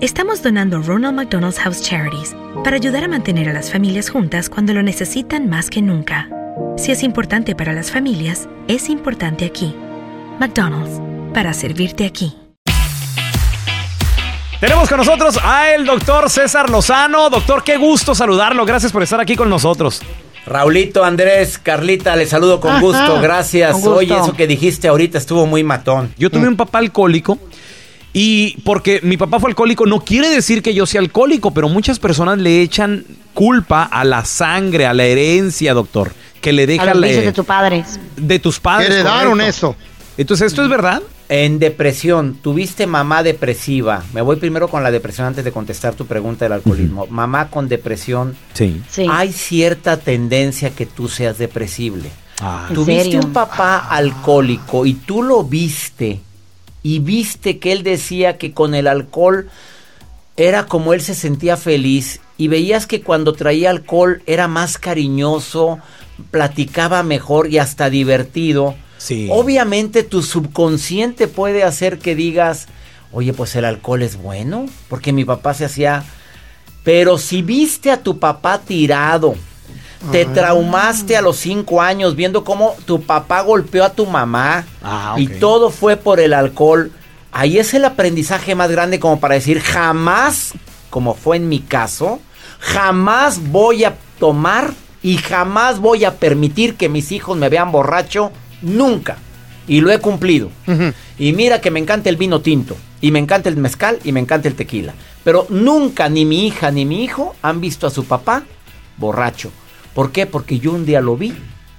estamos donando Ronald McDonald's House Charities para ayudar a mantener a las familias juntas cuando lo necesitan más que nunca. Si es importante para las familias, es importante aquí. McDonald's, para servirte aquí. Tenemos con nosotros a el doctor César Lozano. Doctor, qué gusto saludarlo. Gracias por estar aquí con nosotros. Raulito, Andrés, Carlita, les saludo con Ajá, gusto. Gracias. con gusto. Oye, eso que dijiste ahorita estuvo muy matón. Yo tuve un papá alcohólico y porque mi papá fue alcohólico no quiere decir que yo sea alcohólico, pero muchas personas le echan culpa a la sangre, a la herencia, doctor, que le deja a los la- de tus padres. de tus padres. Heredaron correcto. eso. Entonces, ¿esto es verdad? En depresión, tuviste mamá depresiva. Me voy primero con la depresión antes de contestar tu pregunta del alcoholismo. Mamá con depresión. Sí. Hay cierta tendencia que tú seas depresible. ¿En Tuviste serio? un papá alcohólico y tú lo viste y viste que él decía que con el alcohol era como él se sentía feliz y veías que cuando traía alcohol era más cariñoso, platicaba mejor y hasta divertido. Obviamente tu subconsciente puede hacer que digas, oye, pues el alcohol es bueno, porque mi papá se hacía... Pero si viste a tu papá tirado, te Ah. traumaste a los cinco años viendo cómo tu papá golpeó a tu mamá Ah, y todo fue por el alcohol, ahí es el aprendizaje más grande como para decir jamás, como fue en mi caso, jamás voy a tomar y jamás voy a permitir que mis hijos me vean borracho, nunca. Y lo he cumplido. Y mira que me encanta el vino tinto, y me encanta el mezcal, y me encanta el tequila. Pero nunca ni mi hija ni mi hijo han visto a su papá borracho. ¿Por qué? Porque yo un día lo vi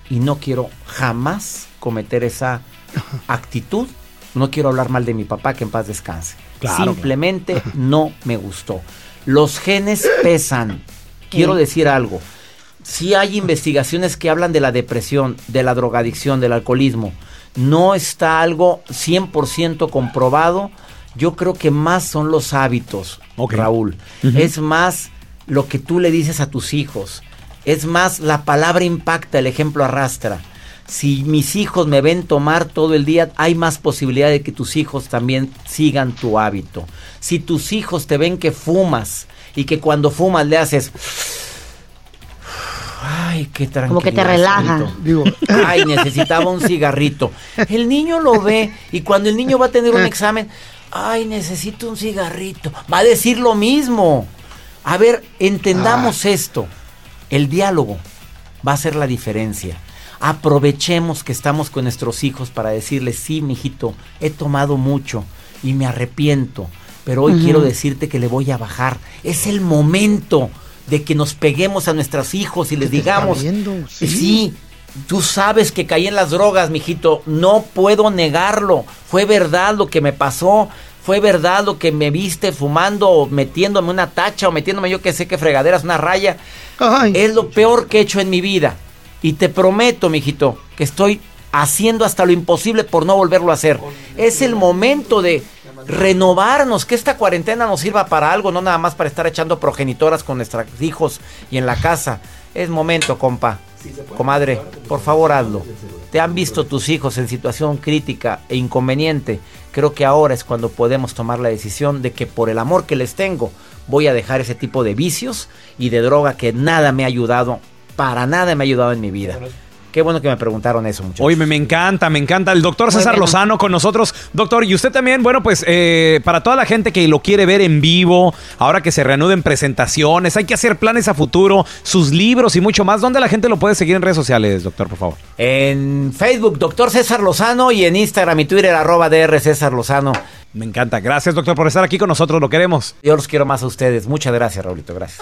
y no quiero jamás cometer esa actitud. No quiero hablar mal de mi papá, que en paz descanse. Claro, Simplemente no me gustó. Los genes pesan. Quiero decir algo. Sí hay investigaciones que hablan de la depresión, de la drogadicción, del alcoholismo. No está algo 100% comprobado. Yo creo que más son los hábitos, Raúl. Es más lo que tú le dices a tus hijos. Es más, la palabra impacta, el ejemplo arrastra. Si mis hijos me ven tomar todo el día, hay más posibilidad de que tus hijos también sigan tu hábito. Si tus hijos te ven que fumas y que cuando fumas le haces... Ay, qué tranquilo. Como que te relaja. Digo, ay, necesitaba un cigarrito. El niño lo ve y cuando el niño va a tener un examen, ay, necesito un cigarrito. Va a decir lo mismo. A ver, entendamos esto. El diálogo va a ser la diferencia. Aprovechemos que estamos con nuestros hijos para decirles, sí, mijito, he tomado mucho y me arrepiento, pero hoy quiero decirte que le voy a bajar. Es el momento de que nos peguemos a nuestros hijos y les digamos, sí. sí, tú sabes que caí en las drogas, mijito, no puedo negarlo. Fue verdad lo que me pasó. Fue verdad lo que me viste fumando o metiéndome una tacha o metiéndome yo que sé que fregaderas, una raya. Es lo peor que he hecho en mi vida. Y te prometo, mijito, que estoy haciendo hasta lo imposible por no volverlo a hacer. Es el momento de renovarnos, que esta cuarentena nos sirva para algo, no nada más para estar echando progenitoras con nuestros hijos y en la casa. Es momento, compa. Comadre, por favor hazlo. Te han visto tus hijos en situación crítica e inconveniente. Creo que ahora es cuando podemos tomar la decisión de que por el amor que les tengo voy a dejar ese tipo de vicios y de droga que nada me ha ayudado, para nada me ha ayudado en mi vida. Qué bueno que me preguntaron eso, muchachos. Oye, me, encanta, me encanta. El doctor César bueno. Lozano con nosotros. Doctor, y usted también, bueno, pues eh, para toda la gente que lo quiere ver en vivo, ahora que se reanuden presentaciones, hay que hacer planes a futuro, sus libros y mucho más. ¿Dónde la gente lo puede seguir en redes sociales, doctor, por favor? En Facebook, doctor César Lozano, y en Instagram y Twitter, arroba DR César Lozano. Me encanta. Gracias, doctor, por estar aquí con nosotros. Lo queremos. Yo los quiero más a ustedes. Muchas gracias, Raulito. Gracias.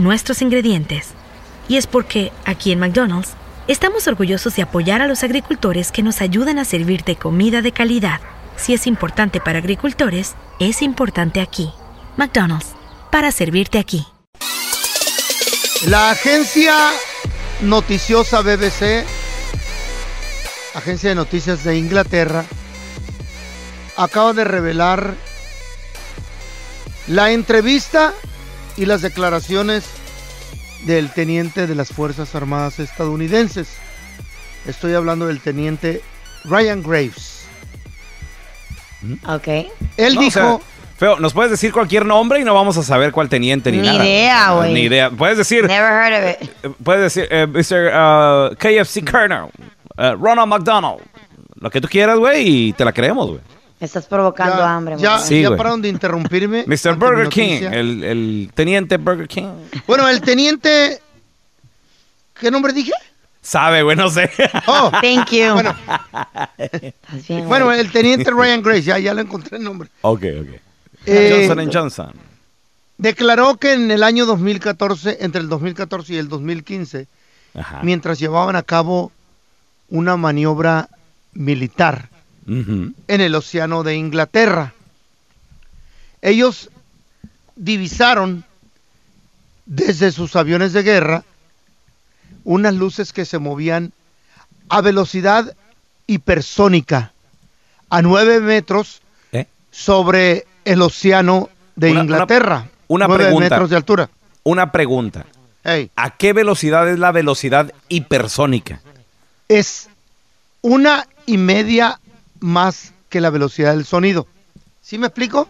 nuestros ingredientes. Y es porque, aquí en McDonald's, estamos orgullosos de apoyar a los agricultores que nos ayudan a servirte comida de calidad. Si es importante para agricultores, es importante aquí. McDonald's, para servirte aquí. La agencia noticiosa BBC, agencia de noticias de Inglaterra, acaba de revelar la entrevista y las declaraciones del teniente de las Fuerzas Armadas estadounidenses. Estoy hablando del teniente Ryan Graves. Ok. Él No, o dijo, sea, Feo, nos puedes decir cualquier nombre y no vamos a saber cuál teniente ni, Ni nada. idea, güey. Ni idea. Puedes decir, Never heard of it. eh, puedes decir, eh, Mr. uh, KFC Colonel, eh, Ronald McDonald, lo que tú quieras, güey, y te la creemos, güey. Me estás provocando ya, hambre. ya. Sí, ya pararon de interrumpirme. Mr. Burger King, el, el teniente Burger King. Bueno, el teniente... ¿Qué nombre dije? Sabe, güey, no sé. Oh, Thank you. Bueno. Bien, bueno, el teniente Ryan Graves, ya, ya le encontré el nombre. ok, ok. Eh, Johnson Johnson. declaró que en el año 2014, entre el 2014 y el 2015, Ajá. mientras llevaban a cabo una maniobra militar En el océano de Inglaterra, ellos divisaron desde sus aviones de guerra unas luces que se movían a velocidad hipersónica, a nueve metros ¿Eh? sobre el océano de Una- Inglaterra. una nueve pregunta. metros de altura. Una pregunta. ¿A qué velocidad es la velocidad hipersónica? es una y media más que la velocidad del sonido. ¿Sí me explico?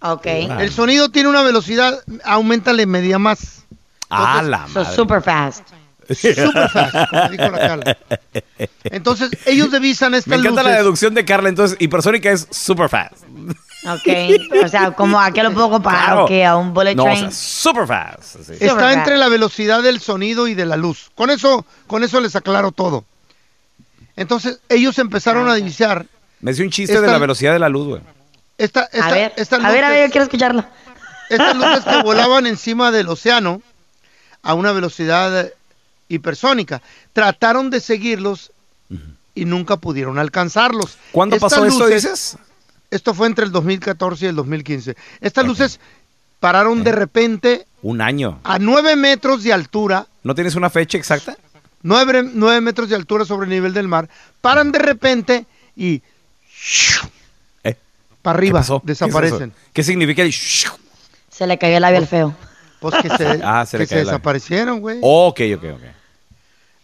Ok. Ah. El sonido tiene una velocidad, aumentale media más. Ah, la So madre. super fast. Super fast, como dijo la Carla. Entonces, ellos divisan estas Me encanta la luces. deducción de Carla, entonces hipersónica es super fast. Ok. O sea, ¿cómo, ¿a qué lo puedo comparar? Claro. ¿O qué? ¿A un bullet No, o train? sea, super fast. así. Está Super entre fast. la velocidad del sonido y de la luz. Con eso, con eso les aclaro todo. Entonces, ellos empezaron a divisar Me hice un chiste Esta- de la velocidad de la luz, güey. esta, esta, a ver, estas a ver, a ver, yo luces- quiero escucharlo. estas luces que volaban encima del océano a una velocidad hipersónica. Trataron de seguirlos y nunca pudieron alcanzarlos. ¿Cuándo Estas pasó esto, luces- dices? Esto fue entre el 2014 y el 2015. Estas luces pararon de repente Un año. a nueve metros de altura. ¿No tienes una fecha exacta? Nueve, nueve metros de altura sobre el nivel del mar, paran de repente y Eh, para ¿Qué arriba desaparecen. ¿Qué significa el Se le cayó el labio al feo. Pues que se, Ah, se que se desaparecieron, güey. Ok, ok, ok.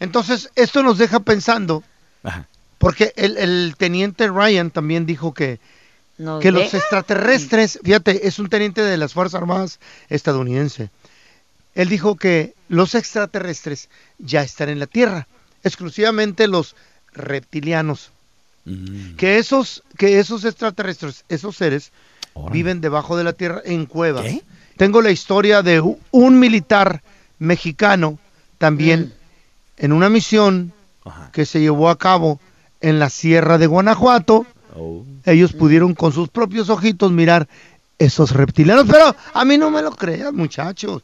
Entonces, esto nos deja pensando, Ajá. porque el, el teniente Ryan también dijo que, Nos que los extraterrestres, fíjate, es un teniente de las Fuerzas Armadas estadounidense. Él dijo que los extraterrestres ya están en la Tierra, exclusivamente los reptilianos. Mm, Que esos, que esos extraterrestres, esos seres, viven debajo de la tierra en cuevas. ¿Qué? Tengo la historia de un militar mexicano también en una misión Ajá. que se llevó a cabo en la sierra de Guanajuato. Oh. Ellos pudieron con sus propios ojitos mirar esos reptilianos, pero a mí no me lo crean, muchachos.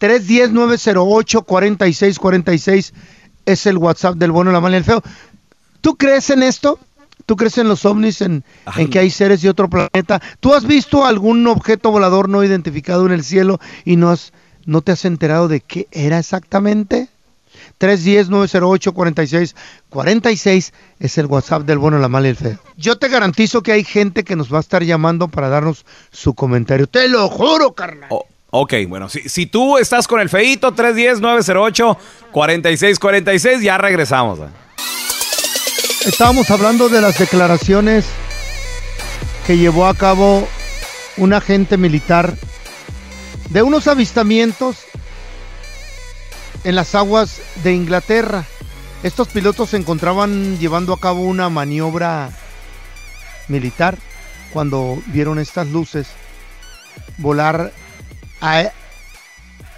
310-908-4646 es el WhatsApp del bueno, la mala y el feo. ¿Tú crees en esto? ¿Tú crees en los ovnis, en, en que hay seres de otro planeta? ¿Tú has visto algún objeto volador no identificado en el cielo y no, has, no te has enterado de qué era exactamente? 310-908-4646 es el WhatsApp del bueno, la mala y el feo. Yo te garantizo que hay gente que nos va a estar llamando para darnos su comentario. Te lo juro, carnal. Oh, ok, bueno, si, si tú estás con el feito 310-908-4646, ya regresamos. ¿eh? Estábamos hablando de las declaraciones que llevó a cabo un agente militar de unos avistamientos en las aguas de Inglaterra. Estos pilotos se encontraban llevando a cabo una maniobra militar cuando vieron estas luces volar a,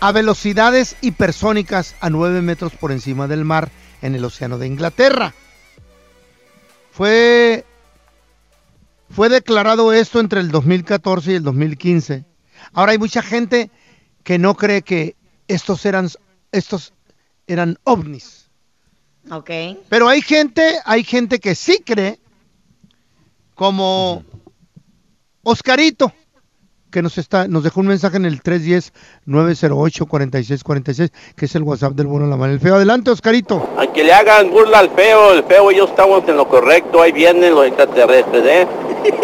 a velocidades hipersónicas a 9 metros por encima del mar en el océano de Inglaterra. Fue, fue declarado esto entre el 2014 y el 2015. Ahora hay mucha gente que no cree que estos eran, estos eran ovnis. Ok. Pero hay gente, hay gente que sí cree, como Oscarito, que nos está, nos dejó un mensaje en el 310-908-4646, que es el WhatsApp del bueno, la mala el feo. Adelante, Oscarito. Aunque le hagan burla al feo, el feo y yo estamos en lo correcto, ahí vienen los extraterrestres, ¿eh?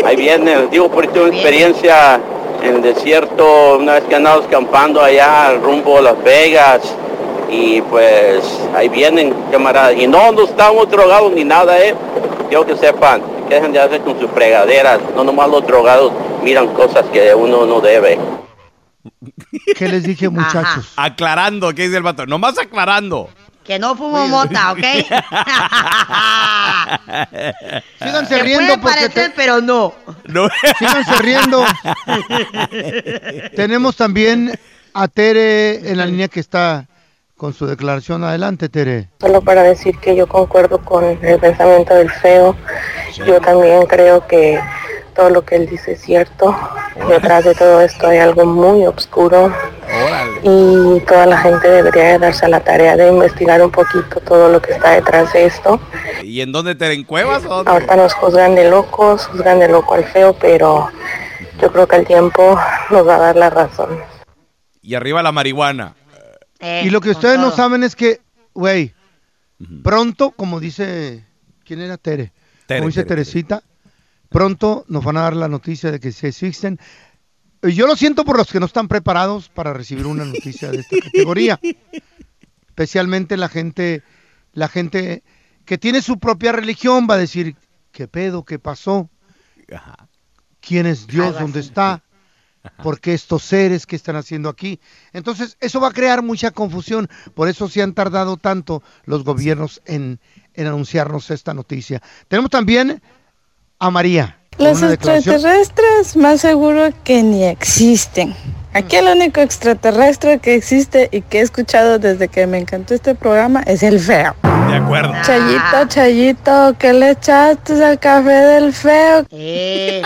Ahí vienen, digo por tu experiencia en el desierto, una vez que andamos campando allá rumbo a Las Vegas, y pues ahí vienen, camaradas, y no, no estamos drogados ni nada, ¿eh? Quiero que sepan, que dejen de hacer con sus fregaderas, no nomás los drogados miran cosas que uno no debe. ¿Qué les dije, muchachos? Aclarando, ¿qué dice el vato? Nomás aclarando. Que no fumo mota, ¿ok? Síganse Se riendo puede porque parecer, te- pero no. No. síganse riendo. Tenemos también a Tere en la línea que está con su declaración. Adelante, Tere. Solo para decir que yo concuerdo con el pensamiento del feo. Yo también creo que todo lo que él dice es cierto. Detrás de todo esto hay algo muy oscuro. Y toda la gente debería de darse a la tarea de investigar un poquito todo lo que está detrás de esto. ¿Y en dónde te en cuevas o dónde? Ahorita nos juzgan de locos, juzgan de loco al feo, pero yo creo que el tiempo nos va a dar la razón. Y arriba la marihuana. Eh, Y lo que ustedes no todo. saben es que, güey, pronto, como dice, ¿quién era Tere? Tere, como dice Tere, Tere. Teresita, pronto nos van a dar la noticia de que se existen. Y Yo lo siento por los que no están preparados para recibir una noticia de esta categoría. Especialmente la gente, la gente que tiene su propia religión va a decir, ¿qué pedo? ¿Qué pasó? ¿Quién es Dios? ¿Dónde está? ¿Por qué estos seres que están haciendo aquí? Entonces, eso va a crear mucha confusión. Por eso se han tardado tanto los gobiernos en, en anunciarnos esta noticia. Tenemos también a María. Los extraterrestres más seguro que ni existen. Aquí el único extraterrestre que existe y que he escuchado desde que me encantó este programa es el feo. De acuerdo. Chayito, Chayito, ¿qué le echaste al café del feo? Eh,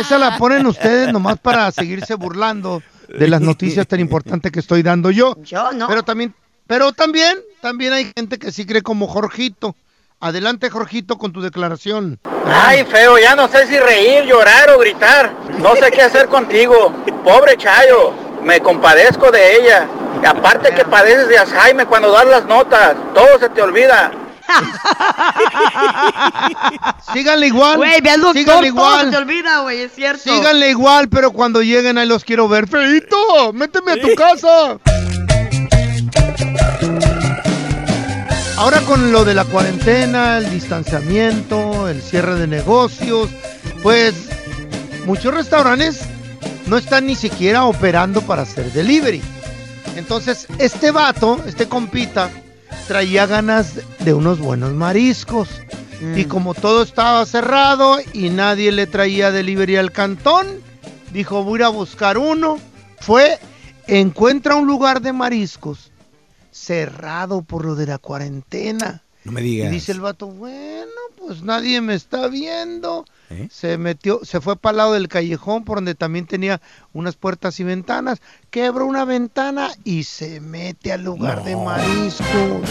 Esa la ponen ustedes nomás para seguirse burlando de las noticias tan importantes que estoy dando yo. yo no. Pero también, pero también, también hay gente que sí cree como Jorgito. Adelante, Jorgito, con tu declaración. Ay, feo, ya no sé si reír, llorar o gritar. No sé qué hacer contigo. Pobre Chayo, me compadezco de ella. Y aparte que padeces de Alzheimer cuando das las notas, todo se te olvida. Síganle igual. Güey, ve al doctor, síganle todo se igual. te olvida, güey, es cierto. Síganle igual, pero cuando lleguen ahí los quiero ver. Feito, méteme a tu casa. Ahora con lo de la cuarentena, el distanciamiento, el cierre de negocios, pues muchos restaurantes no están ni siquiera operando para hacer delivery. Entonces, este vato, este compita, traía ganas de unos buenos mariscos. Y como todo estaba cerrado y nadie le traía delivery al cantón, dijo, voy a ir a buscar uno. Fue, encuentra un lugar de mariscos cerrado por lo de la cuarentena. No me Y digas. dice el vato, bueno, pues nadie me está viendo. ¿Eh? Se metió, se fue para el lado del callejón por donde también tenía unas puertas y ventanas. Quebró una ventana y se mete al lugar de mariscos.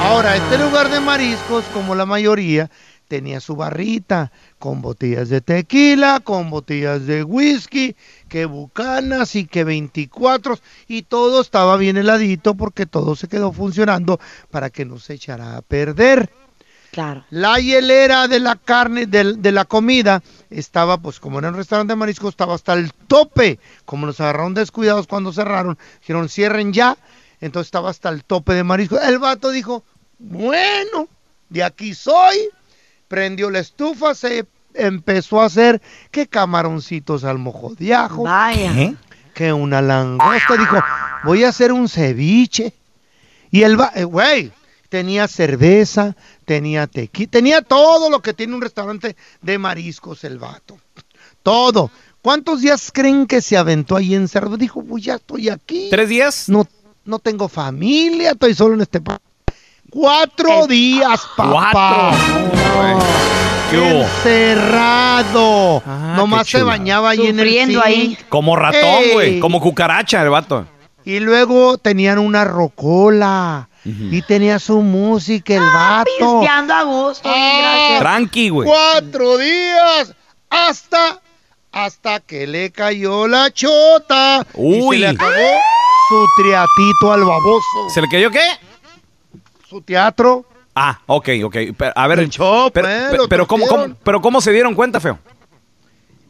Ahora, este lugar de mariscos, como la mayoría, tenía su barrita con botellas de tequila, con botellas de whisky, que bucanas y que 24 y todo estaba bien heladito porque todo se quedó funcionando para que no se echara a perder. Claro. La hielera de la carne, del- de, la comida, estaba, pues como era un restaurante de mariscos, estaba hasta el tope. Como nos agarraron descuidados cuando cerraron, dijeron cierren ya. Entonces estaba hasta el tope de mariscos. El vato dijo, bueno, de aquí soy. Prendió la estufa, se empezó a hacer que camaroncitos al mojo de ajo. Vaya. ¿Qué? Que una langosta. Dijo, voy a hacer un ceviche. Y el va, eh, güey, tenía cerveza, tenía tequila, tenía todo lo que tiene un restaurante de mariscos el vato. Todo. ¿Cuántos días creen que se aventó ahí encerrado? Dijo, pues ya estoy aquí. ¿Tres días? No, no tengo familia, estoy solo en este país. Cuatro días, papá. Cuatro. ¿Qué hubo? Encerrado. Ah, Nomás qué se bañaba ahí en el zinc. ahí. Como ratón, Ey. güey. Como cucaracha el vato. Y luego tenían una rocola. Y tenía su música el vato. Pisteando a gusto. gracias. Tranqui, güey. Cuatro días. Hasta, hasta que le cayó la chota. Y Uy. se le acabó su triatito al baboso. ¿Se le cayó qué? Su teatro. Ah, ok, ok. Pero, a ver, El pero, eh, pero, pero ¿cómo, pero ¿cómo se dieron cuenta, feo?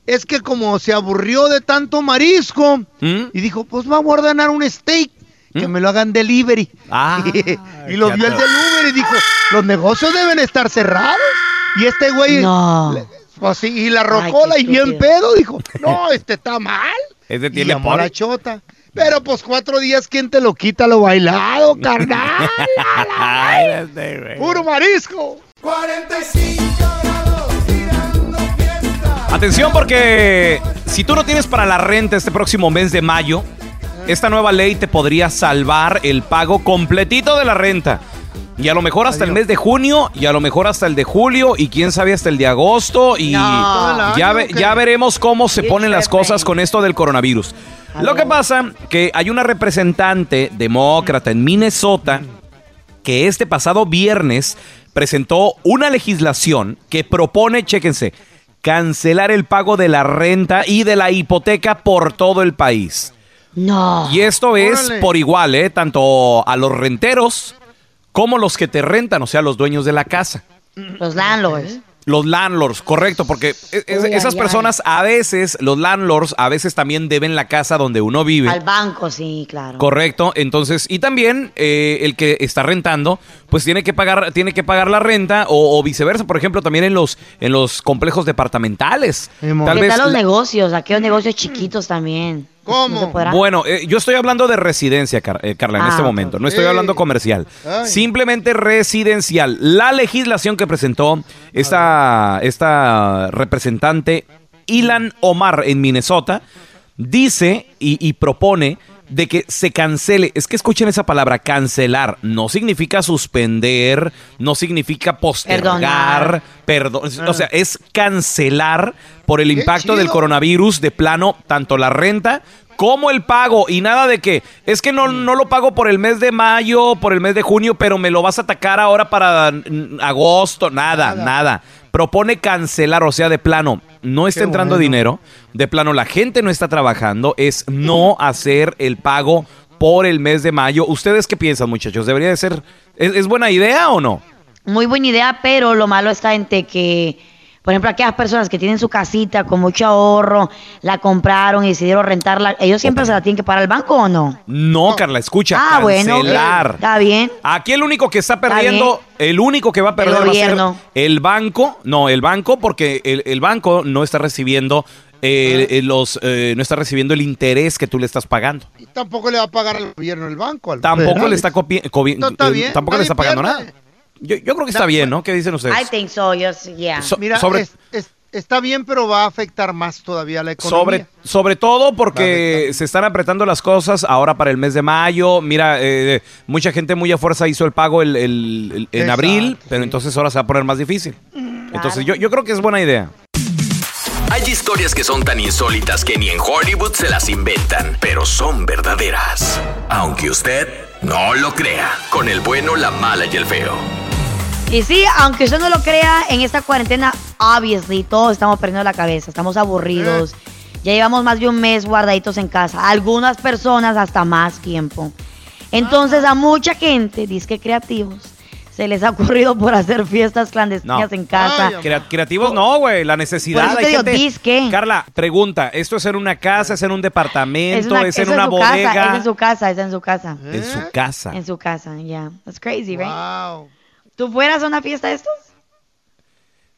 Es que como se aburrió de tanto marisco. ¿Mm? Y dijo, pues vamos a ordenar un steak. Que me lo hagan delivery. Ah, y lo vio el delivery y dijo, los negocios deben estar cerrados. Y este güey, No. pues sí, y la rocola y bien pedo, dijo, no, este está mal. Ese Y tiene llamó a la chota. Pero pues cuatro días, ¿quién te lo quita lo bailado, carnal? Ay, este, güey. Puro marisco. Atención porque si tú no tienes para la renta este próximo mes de mayo, esta nueva ley te podría salvar el pago completito de la renta. Y a lo mejor hasta el mes de junio, y a lo mejor hasta el de julio, y quién sabe hasta el de agosto, y No. ya, ve- ya veremos cómo se ponen las cosas con esto del coronavirus. Lo que pasa que hay una representante demócrata en Minnesota que este pasado viernes presentó una legislación que propone, chéquense, cancelar el pago de la renta y de la hipoteca por todo el país. No. Y esto es Órale. por igual, ¿eh? Tanto a los renteros como los que te rentan, o sea, los dueños de la casa. Los landlords. Los landlords, correcto, porque e- es- Uy, esas ay, personas a veces, los landlords a veces también deben la casa donde uno vive. Al banco, sí, claro. Correcto, entonces, y también eh, el que está rentando, pues tiene que pagar, tiene que pagar la renta, o, o viceversa, por ejemplo, también en los, en los complejos departamentales. Tal ¿Qué vez tal los la- negocios? Aquellos negocios chiquitos también. ¿Cómo? Bueno, eh, yo estoy hablando de residencia, Car- eh, Carla, en Ah, este ok, momento. No estoy hablando comercial. Ay. Simplemente residencial. La legislación que presentó esta, esta representante, Ilan Omar, en Minnesota, dice y, y propone de que se cancele. Es que escuchen esa palabra, cancelar. No significa suspender, no significa postergar, perdón. O sea, es cancelar por el impacto del coronavirus de plano, tanto la renta como el pago. Y nada de que, es que no, no lo pago por el mes de mayo, por el mes de junio, pero me lo vas a atacar ahora para mm, agosto. Nada, nada. Propone cancelar, o sea, de plano, no está Qué entrando bueno. dinero, de plano la gente no está trabajando, es no hacer el pago por el mes de mayo. ¿Ustedes qué piensan, muchachos? ¿Debería de ser, es, es buena idea o no? Muy buena idea, pero lo malo está en que, por ejemplo, aquellas personas que tienen su casita con mucho ahorro, la compraron y decidieron rentarla, ¿ellos siempre se la tienen que pagar al banco o no? No, Carla, escucha, Ah, bueno, cancelar. Está bien. Aquí el único que está perdiendo, el único que va a perder va a ser gobierno. el banco, no, el banco, porque el, el banco no está recibiendo eh, eh, los, eh, no está recibiendo el interés que tú le estás pagando. Y tampoco le va a pagar al gobierno el banco. al Tampoco le está copi- cobi- No, está eh, bien, tampoco le está pagando pierde. nada. Yo, yo creo que está bien, ¿no? ¿Qué dicen ustedes? I think so, yo sí, yeah. So- Mira, sobre- es- es- está bien, pero va a afectar más todavía la economía. Sobre, sobre todo porque se están apretando las cosas ahora para el mes de mayo. Mira, eh, mucha gente muy a fuerza hizo el pago el- el- el- en Exacto, abril, pero entonces ahora se va a poner más difícil. Entonces yo, yo creo que es buena idea. Hay historias que son tan insólitas que ni en Hollywood se las inventan, pero son verdaderas. Aunque usted no lo crea, con el bueno, la mala y el feo. Y sí, aunque usted no lo crea, en esta cuarentena, obviously, todos estamos perdiendo la cabeza, estamos aburridos. Ya llevamos más de un mes guardaditos en casa. Algunas personas hasta más tiempo. Entonces, a mucha gente, disque creativos, se les ha ocurrido por hacer fiestas clandestinas No. en casa. Crea- creativos no, güey, la necesidad. Por eso hay te digo, gente- disque. Carla, pregunta, ¿esto es en una casa, es en un departamento, es, en una bodega? Casa, es en su casa, es en su casa. En su casa. En su casa, yeah. That's crazy, right? Wow. ¿Tú fueras a una fiesta de estos?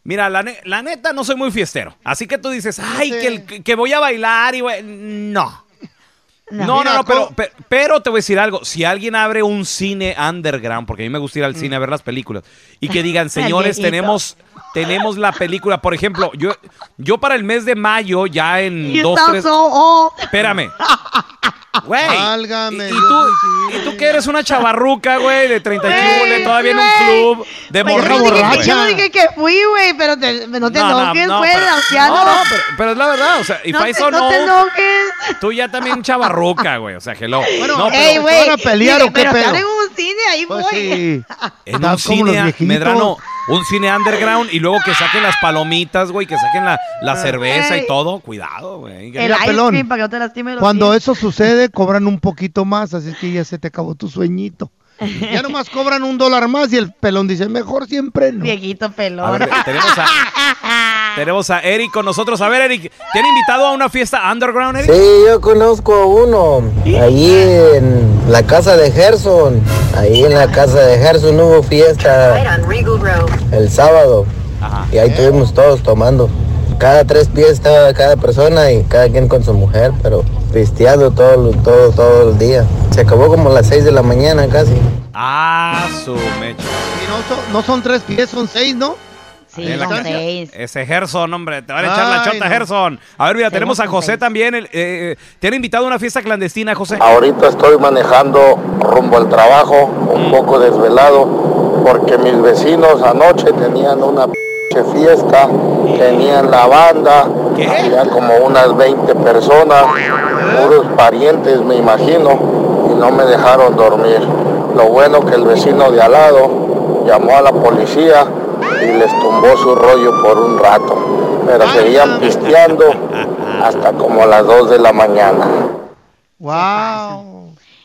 Mira, la, ne- la neta no soy muy fiestero. Así que tú dices, ay, que, el- que voy a bailar y voy-". No. No, no, no, pero, pero te voy a decir algo. Si alguien abre un cine underground, porque a mí me gusta ir al cine a ver las películas, y que digan, señores, tenemos, tenemos la película, por ejemplo, yo, yo para el mes de mayo, ya en You dos, tres. so old. Espérame. Güey. Válgame Y, y tú, y tú que eres una chavarruca, güey, de 30 y todavía en un club de no que- borracha. Yo no dije que fui, güey, pero te- no te enojes, güey, pero, anciano. no, no, pero, pero es la verdad, o sea, if No te- no know, te enojes. tú ya también chavarruca, güey, o sea, hello. Bueno, no, pero Ey, güey. a pelear dije, o qué pero pedo? están en un cine, ahí Pues voy. sí. en un cine. Medrano, un cine underground y luego que saquen las palomitas, güey, que saquen la, la cerveza y todo, cuidado, güey. El pelón, cream para que no te lastimes los Cuando pies. eso sucede, cobran un poquito más, así que ya se te acabó tu sueñito. Ya nomás cobran un dólar más y el pelón dice, mejor siempre no. Viejito A pelón. ver, tenemos a, tenemos a Eric con nosotros. A ver, Eric, ¿te han invitado a una fiesta underground, Eric? Sí, yo conozco a uno, ahí en la casa de Gerson, ahí en la casa de Gerson hubo fiesta el sábado Ajá. y ahí estuvimos todos tomando. Cada tres pies estaba cada persona y cada quien con su mujer, pero pisteando todo, todo, todo el día. Se acabó como a las seis de la mañana casi. Ah, su mecha. Y no, son, no son tres pies, son seis, ¿no? Sí, En la son casa. seis. Ese Gerson, hombre, te van a echar la chota, no. Gerson. A ver, mira, tenemos a José también. el, eh, ¿Te han invitado a una fiesta clandestina, José? Ahorita estoy manejando rumbo al trabajo, un poco desvelado, porque mis vecinos anoche tenían una fiesta, tenían la banda, ¿Qué? había como unas 20 personas, puros parientes me imagino, y no me dejaron dormir. Lo bueno que el vecino de al lado llamó a la policía y les tumbó su rollo por un rato, pero seguían pisteando hasta como las 2 de la mañana. Wow.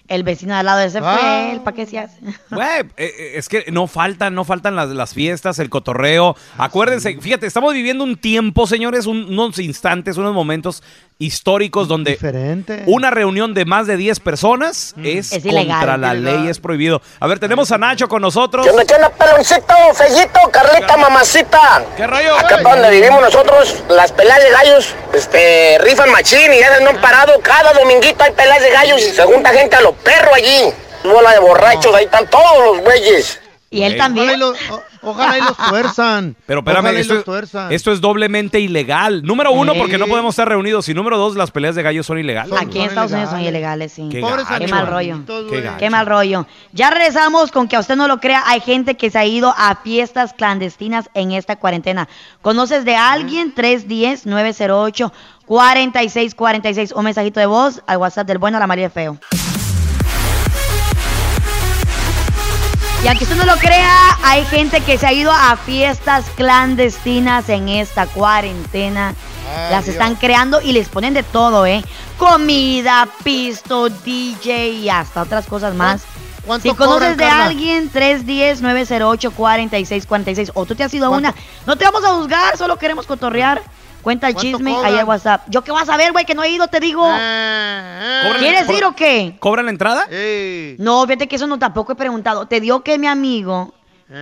El vecino de al lado ese Ah. fue él, ¿para qué se hace? Güey, eh, eh, es que no faltan, no faltan las, las fiestas, el cotorreo. Acuérdense, fíjate, estamos viviendo un tiempo, señores, un- unos instantes, unos momentos históricos donde Diferente. una reunión de más de 10 personas es, Es ilegal. contra la Ilegal. ley, es prohibido. A ver, tenemos a Nacho con nosotros. ¿Qué onda, qué onda, peloncito, fellito, Carlita, mamacita? ¿Qué rollo? Acá para donde vivimos nosotros, las peleas de gallos, este, rifan machín y ya no han parado. Cada dominguito hay peleas de gallos y se junta gente a los perros allí. Bola de borrachos, ahí están todos los güeyes. Y él Ey. Ojalá y, también. los, o- ojalá y los tuerzan. Pero espérame, Ojalá y esto, los tuerzan. esto es doblemente ilegal. Número uno, Sí. porque no podemos estar reunidos. Y número dos, las peleas de gallos son ilegales. Son- Aquí en Estados Unidos son ilegales. sí. Qué gacho. Qué mal rollo. Qué mal rollo. Ya regresamos con que a usted no lo crea. Hay gente que se ha ido a fiestas clandestinas en esta cuarentena. ¿Conoces de alguien? 310-908-4646. Un mensajito de voz al WhatsApp del bueno a la María Feo. Y aunque usted no lo crea, hay gente que se ha ido a fiestas clandestinas en esta cuarentena. Ay, Las Dios. están creando y les ponen de todo, ¿eh? comida, pisto, DJ y hasta otras cosas más. ¿Cuánto Si conoces cobran, de Carla? alguien, 310-908-4646 o tú te has ido a una, no te vamos a juzgar, solo queremos cotorrear. Cuenta el ¿Cuánto chisme ahí al WhatsApp. ¿Yo qué vas a ver, güey, que no he ido, te digo? Ah, ¿Quieres ir o qué? ¿Cobran la entrada? No, fíjate que eso no tampoco he preguntado. Te dio que mi amigo,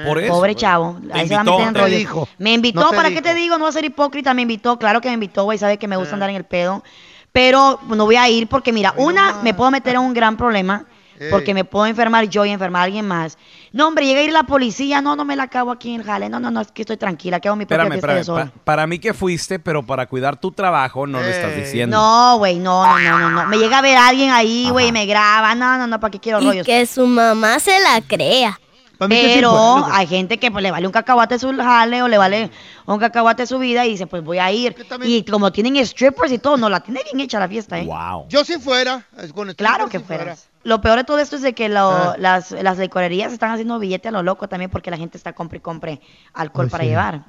Por eso. pobre chavo, ahí se va a meter en dijo. Me invitó, No ¿para dijo. qué te digo? No va a ser hipócrita, me invitó, claro que me invitó, güey, sabe que me gusta andar en el pedo. Pero no voy a ir porque, mira, una, me puedo meter en un gran problema. Porque me puedo enfermar yo y enfermar a alguien más. No, hombre, llega a ir la policía. No, no me la acabo aquí en el jale. No, no, no, es que estoy tranquila. Que hago mi propia Espérame, fiesta espérame. sola. pa- para mí que fuiste, pero para cuidar tu trabajo no lo estás diciendo. No, güey, no, no, no, no, no. Me llega a ver alguien ahí, güey, y me graba. No, no, no, ¿para qué quiero Y rollos? que su mamá se la crea. Pa' mí que sí, Pero pues, hay gente que pues, le vale un cacahuate su jale o le vale un cacahuate su vida y dice, pues voy a ir. Y como tienen strippers y todo, no la tiene bien hecha la fiesta, ¿eh? Wow. Yo si fuera. es con Claro que si fuera. fueras. Lo peor de todo esto es de que lo- Ah. las, las licorerías están haciendo billete a lo loco también porque la gente está compre y compre alcohol Pues para sí. llevar.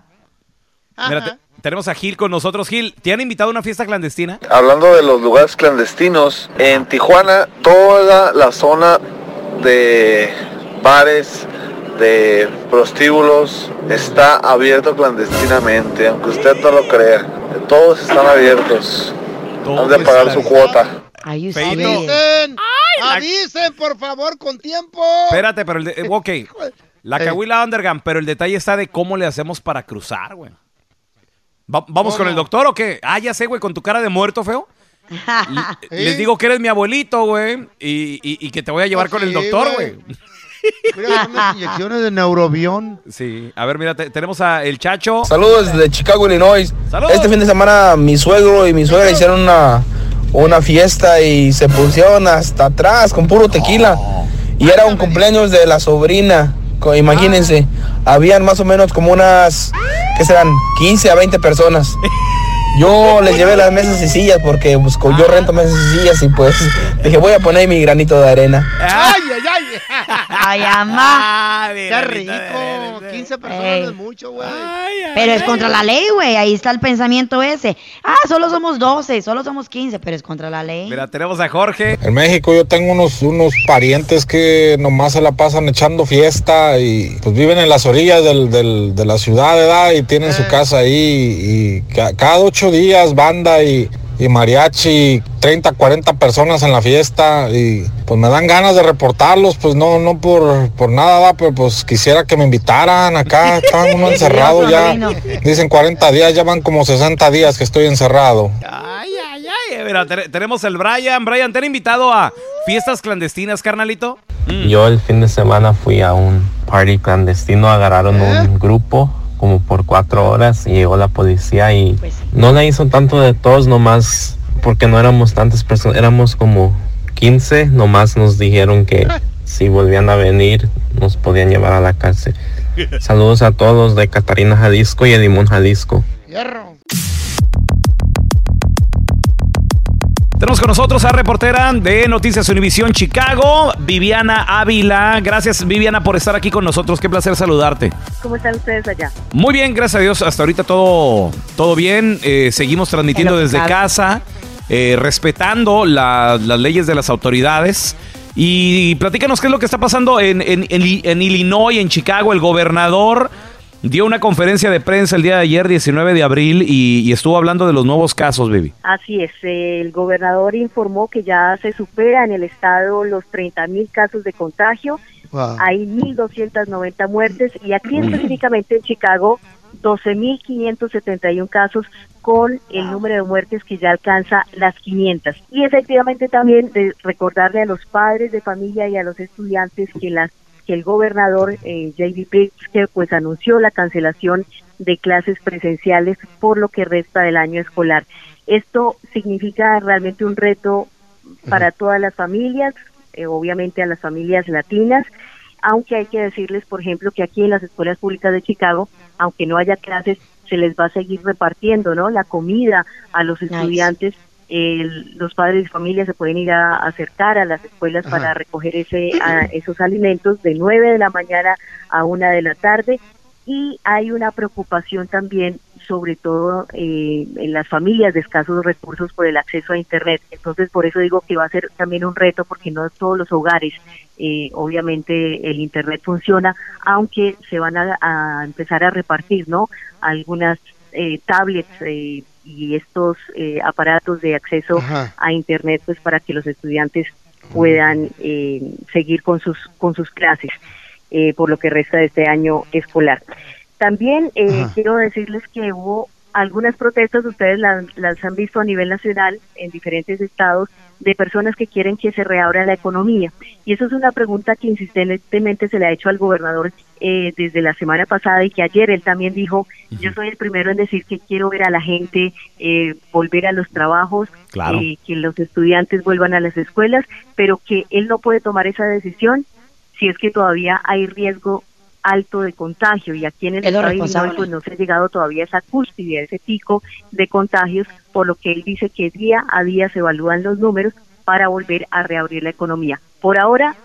Mira, te- tenemos a Gil con nosotros. Gil, ¿te han invitado a una fiesta clandestina? Hablando de los lugares clandestinos, en Tijuana toda la zona de bares, de prostíbulos está abierto clandestinamente, aunque usted no lo crea. Todos están abiertos. Han de pagar su cuota. Ay, Feito. Avisen, avisen, por favor, con tiempo. Espérate, pero el de, eh, ok. La. Cahuila Underground, pero el detalle está de cómo le hacemos para cruzar, güey. Va- ¿Vamos con ¿Cómo? el doctor o qué? Ah, ya sé, güey, con tu cara de muerto, feo. L- Les digo que eres mi abuelito, güey, y, y- y que te voy a llevar Oh, con el sí, doctor, güey. Güey. Mira, unas inyecciones de neurobión. Sí, a ver, mira, te- tenemos a el Chacho. Saludos desde Chicago, Illinois. Saludos. Este fin de semana mi suegro y mi suegra hicieron una, una fiesta y se pusieron hasta atrás con puro tequila. Y era un cumpleaños de la sobrina. Co- Imagínense, habían más o menos como unas, ¿qué serán? 15 a 20 personas. Yo les llevé las mesas y sillas porque pues, co- yo rento mesas y sillas y pues dije voy a poner mi granito de arena. Ay, ay, ay. Ay, amá. Qué rico. 15 personas Ey. no es mucho, güey. Pero es contra la ley, güey. Ahí está el pensamiento ese. Ah, solo somos 12, solo somos 15, pero es contra la ley. Mira, tenemos a Jorge. En México yo tengo unos, unos parientes que nomás se la pasan echando fiesta y pues viven en las orillas del- del- de la ciudad, ¿verdad? Y tienen su casa ahí y ca- cada ocho días banda y, y mariachi, 30, 40 personas en la fiesta y pues me dan ganas de reportarlos, pues no, no por, por nada, ¿verdad? pero pues quisiera que me invitaran acá, está uno encerrado ya. Dicen 40 días, ya van como 60 días que estoy encerrado. Ay, ay, ay. Mira, te- tenemos el Brian. Brian, ¿te han invitado a fiestas clandestinas, carnalito? Yo el fin de semana fui a un party clandestino, agarraron un grupo como por cuatro horas y llegó la policía y no la hizo tanto de todos, nomás porque no éramos tantas personas, éramos como 15, nomás nos dijeron que si volvían a venir nos podían llevar a la cárcel. Saludos a todos de Catarina, Jalisco y de Limón, Jalisco. Tenemos con nosotros a reportera de Noticias Univisión Chicago, Viviana Ávila. Gracias, Viviana, por estar aquí con nosotros. Qué placer saludarte. ¿Cómo están ustedes allá? Muy bien, gracias a Dios. Hasta ahorita todo, todo bien. Eh, seguimos transmitiendo desde casa, eh, respetando la- las leyes de las autoridades. Y platícanos qué es lo que está pasando en, en- en Li- en Illinois, en Chicago. El gobernador dio una conferencia de prensa el día de ayer, 19 de abril, y, y estuvo hablando de los nuevos casos, baby. Así es, el gobernador informó que ya se supera en el estado los 30 mil casos de contagio, Wow. hay 1.290 muertes y aquí específicamente en Chicago 12.571 casos con el número de muertes que ya alcanza las 500. Y efectivamente también de recordarle a los padres de familia y a los estudiantes que las que el gobernador eh, J.D. Pritzker pues anunció la cancelación de clases presenciales por lo que resta del año escolar. Esto significa realmente un reto para todas las familias, eh, obviamente a las familias latinas, aunque hay que decirles, por ejemplo, que aquí en las escuelas públicas de Chicago, aunque no haya clases, se les va a seguir repartiendo, ¿no? La comida a los estudiantes. El- los padres de familia se pueden ir a acercar a las escuelas para recoger ese, a- esos alimentos de 9 de la mañana a 1 de la tarde y hay una preocupación también sobre todo eh, en las familias de escasos recursos por el acceso a Internet. Entonces, por eso digo que va a ser también un reto porque no todos los hogares, eh, obviamente, el Internet funciona, aunque se van a, a empezar a repartir, ¿no? Algunas eh, tablets eh, y estos eh, aparatos de acceso Ajá. a Internet, pues para que los estudiantes puedan eh, seguir con sus con sus clases eh, por lo que resta de este año escolar. También eh, quiero decirles que hubo algunas protestas, ustedes las, las han visto a nivel nacional en diferentes estados, de personas que quieren que se reabra la economía. Y eso es una pregunta que insistentemente se le ha hecho al gobernador eh, desde la semana pasada y que ayer él también dijo, yo soy el primero en decir que quiero ver a la gente eh, volver a los trabajos, Claro. eh, que los estudiantes vuelvan a las escuelas, pero que él no puede tomar esa decisión si es que todavía hay riesgo alto de contagio y aquí en el estado de Illinois pues no se ha llegado todavía a esa cúspide, a ese pico de contagios, por lo que él dice que día a día se evalúan los números para volver a reabrir la economía. Por ahora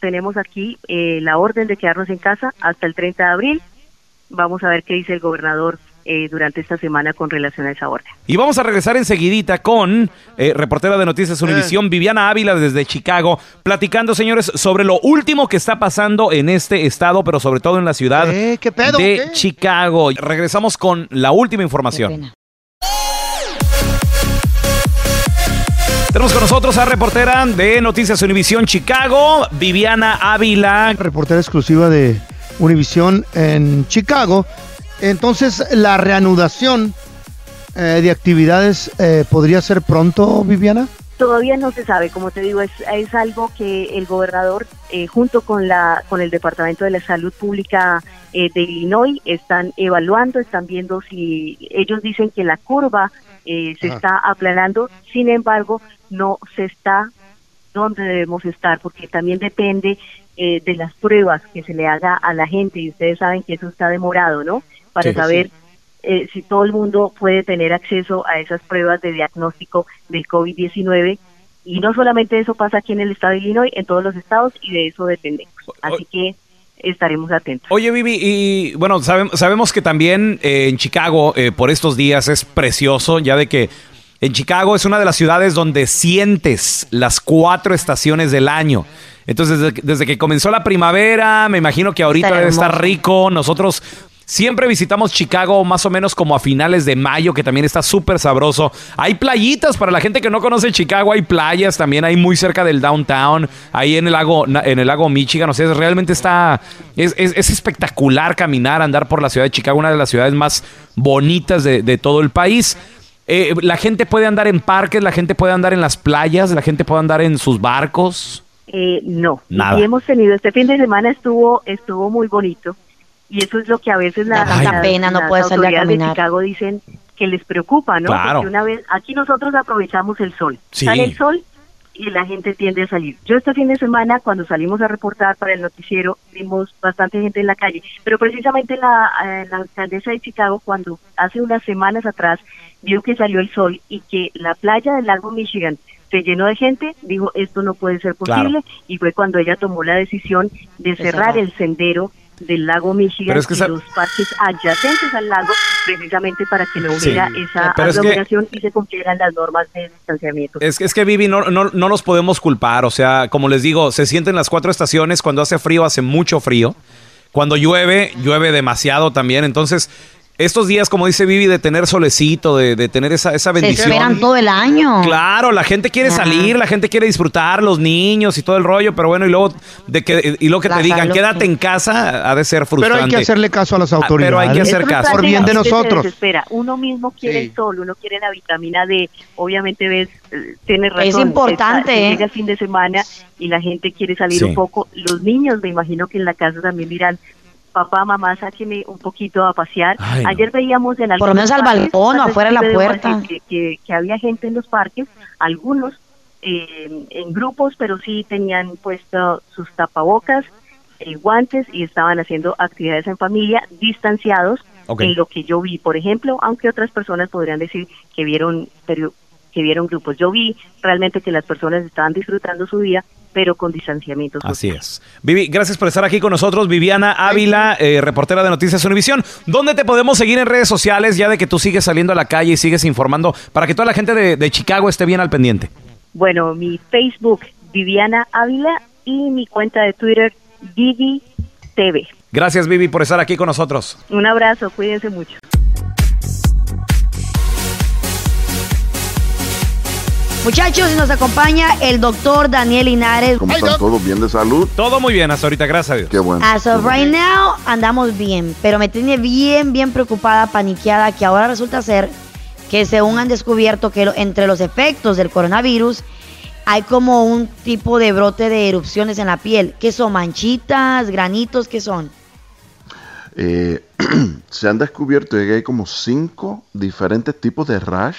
tenemos aquí eh, la orden de quedarnos en casa hasta el 30 de abril. Vamos a ver qué dice el gobernador eh, durante esta semana con relación a esa orden. Y vamos a regresar enseguidita con eh, reportera de Noticias Univisión, Viviana Ávila desde Chicago, platicando, señores, sobre lo último que está pasando en este estado, pero sobre todo en la ciudad Eh, ¿qué pedo, de qué? Chicago. Regresamos con la última información. Tenemos con nosotros a reportera de Noticias Univisión Chicago, Viviana Ávila. Reportera exclusiva de Univisión en Chicago. Entonces, la reanudación eh, de actividades eh, podría ser pronto, Viviana. Todavía no se sabe, como te digo, es, es algo que el gobernador, eh, junto con la con el Departamento de la Salud Pública eh, de Illinois, están evaluando, están viendo si ellos dicen que la curva eh, se Ajá. está aplanando, sin embargo, no se está donde debemos estar, porque también depende eh, de las pruebas que se le haga a la gente, y ustedes saben que eso está demorado, ¿no? Para Sí, saber sí. eh, si todo el mundo puede tener acceso a esas pruebas de diagnóstico del COVID-19. Y no solamente eso pasa aquí en el estado de Illinois, en todos los estados, y de eso dependemos. Así que estaremos atentos. Oye, Vivi, y bueno, sabem- sabemos que también eh, en Chicago eh, por estos días es precioso, ya de que en Chicago es una de las ciudades donde sientes las cuatro estaciones del año. Entonces, desde, que- desde que comenzó la primavera, me imagino que ahorita Está debe estar rico. Nosotros siempre visitamos Chicago más o menos como a finales de mayo, que también está súper sabroso. Hay playitas para la gente que no conoce Chicago, hay playas también, hay muy cerca del downtown, ahí en el lago, en el lago Michigan. O sea, realmente está, es, es- es espectacular caminar, andar por la ciudad de Chicago, una de las ciudades más bonitas de, de todo el país. Eh, la gente puede andar en parques, la gente puede andar en las playas, la gente puede andar en sus barcos. Eh, no, Nada. y hemos tenido este fin de semana estuvo estuvo muy bonito y eso es lo que a veces la, las- pena no las autoridades de. Chicago dicen que les preocupa, ¿no? Claro. Porque una vez aquí nosotros aprovechamos el sol, Sí. sale el sol y la gente tiende a salir. Yo este fin de semana cuando salimos a reportar para el noticiero vimos bastante gente en la calle, pero precisamente la, eh, la alcaldesa de Chicago cuando hace unas semanas atrás vio que salió el sol y que la playa del lago Michigan se llenó de gente, dijo esto no puede ser Claro. posible y fue cuando ella tomó la decisión de cerrar. el sendero del lago Michigan es que y los parques adyacentes al lago precisamente para que no Sí. hubiera esa Pero es que- aglomeración y se cumplieran las normas de distanciamiento. Es, que- es que Vivi, no, no, no nos podemos culpar. O sea, como les digo, se sienten las cuatro estaciones. Cuando hace frío, hace mucho frío. Cuando llueve, llueve demasiado también. Entonces, estos días, como dice Vivi, de tener solecito, de, de tener esa, esa Se bendición. esperan todo el año. Claro, la gente quiere Ajá. salir, la gente quiere disfrutar, los niños y todo el rollo, pero bueno, y luego de que y luego que La te digan, salud, quédate en casa, ha de ser frustrante. Pero hay que hacerle caso a las Ah, autoridades. pero hay que hacer caso. Por bien de se nosotros. desespera. Uno mismo quiere Sí. el sol, uno quiere la vitamina D. Obviamente ves, eh, tienes razón. Es importante, está- ¿eh? Llega el fin de semana y la gente quiere salir Sí. un poco. Los niños, me imagino que en la casa también dirán, papá, mamá, sáquenme un poquito a pasear. Ay, no. Ayer veíamos en Por lo menos algunos al parques, balcón o afuera de la puerta. Que, que- que había gente en los parques, algunos eh, en grupos, pero sí tenían puesto sus tapabocas, eh, guantes y estaban haciendo actividades en familia distanciados Ok. en lo que yo vi, por ejemplo, aunque otras personas podrían decir que vieron pero que vieron grupos. Yo vi realmente que las personas estaban disfrutando su día pero con distanciamiento social. Así es. Vivi, gracias por estar aquí con nosotros. Viviana Ávila, eh, reportera de Noticias Univisión. ¿Dónde te podemos seguir en redes sociales ya de que tú sigues saliendo a la calle y sigues informando para que toda la gente de, de Chicago esté bien al pendiente? Bueno, mi Facebook, Viviana Ávila, y mi cuenta de Twitter, Vivi TV. Gracias, Vivi, por estar aquí con nosotros. Un abrazo, cuídense mucho. Muchachos, nos acompaña el doctor Daniel Linares. ¿Cómo están todos? ¿Bien de salud? Todo muy bien hasta ahorita, gracias a Dios. Qué bueno. As of right now, andamos bien, pero me tiene bien, bien preocupada, paniqueada, que ahora resulta ser que según han descubierto que lo- entre los efectos del coronavirus hay como un tipo de brote de erupciones en la piel. ¿Qué son? ¿Manchitas? ¿Granitos? ¿Qué son? Eh, se han descubierto que hay como cinco diferentes tipos de rash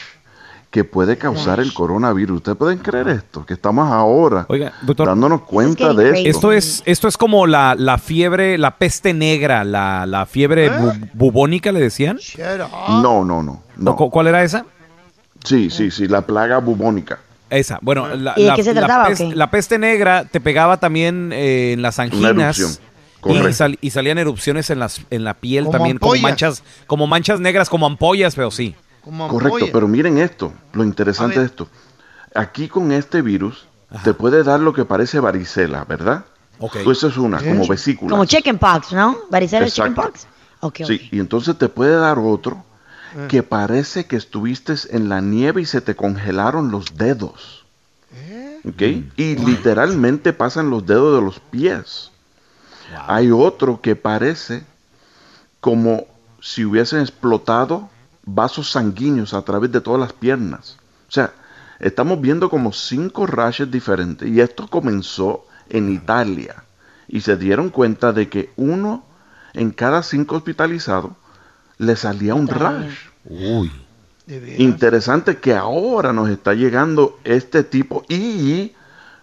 que puede causar el coronavirus. ¿Ustedes pueden creer esto? Que estamos ahora dándonos cuenta de esto. Esto es, esto es como la, la fiebre, la peste negra, la, la fiebre bu- bubónica, le decían. No, no, no. no. ¿Cu- ¿Cuál era esa? Sí, sí, sí, la plaga bubónica. Esa, bueno, la, ¿Y de la- qué se trataba, peste, la peste negra te pegaba también eh, en las anginas. Y, sal- y salían erupciones en, las, en la piel Como también, como manchas, como manchas negras, como ampollas, pero sí. Correcto, pero miren esto, lo interesante de esto. Aquí con este virus te puede dar lo que parece varicela, ¿verdad? Ok. Pues eso es una, como vesícula. Como chickenpox, ¿no? Varicela es chickenpox. Ok, ok. Sí, y entonces te puede dar otro que parece que estuviste en la nieve y se te congelaron los dedos. ¿Ok? Y literalmente pasan los dedos de los pies. Hay otro que parece como si hubiesen explotado vasos sanguíneos a través de todas las piernas. O sea, estamos viendo como cinco rashes diferentes y esto comenzó en Italia y se dieron cuenta de que uno en cada cinco hospitalizados le salía un rash. Uy. Interesante que ahora nos está llegando este tipo y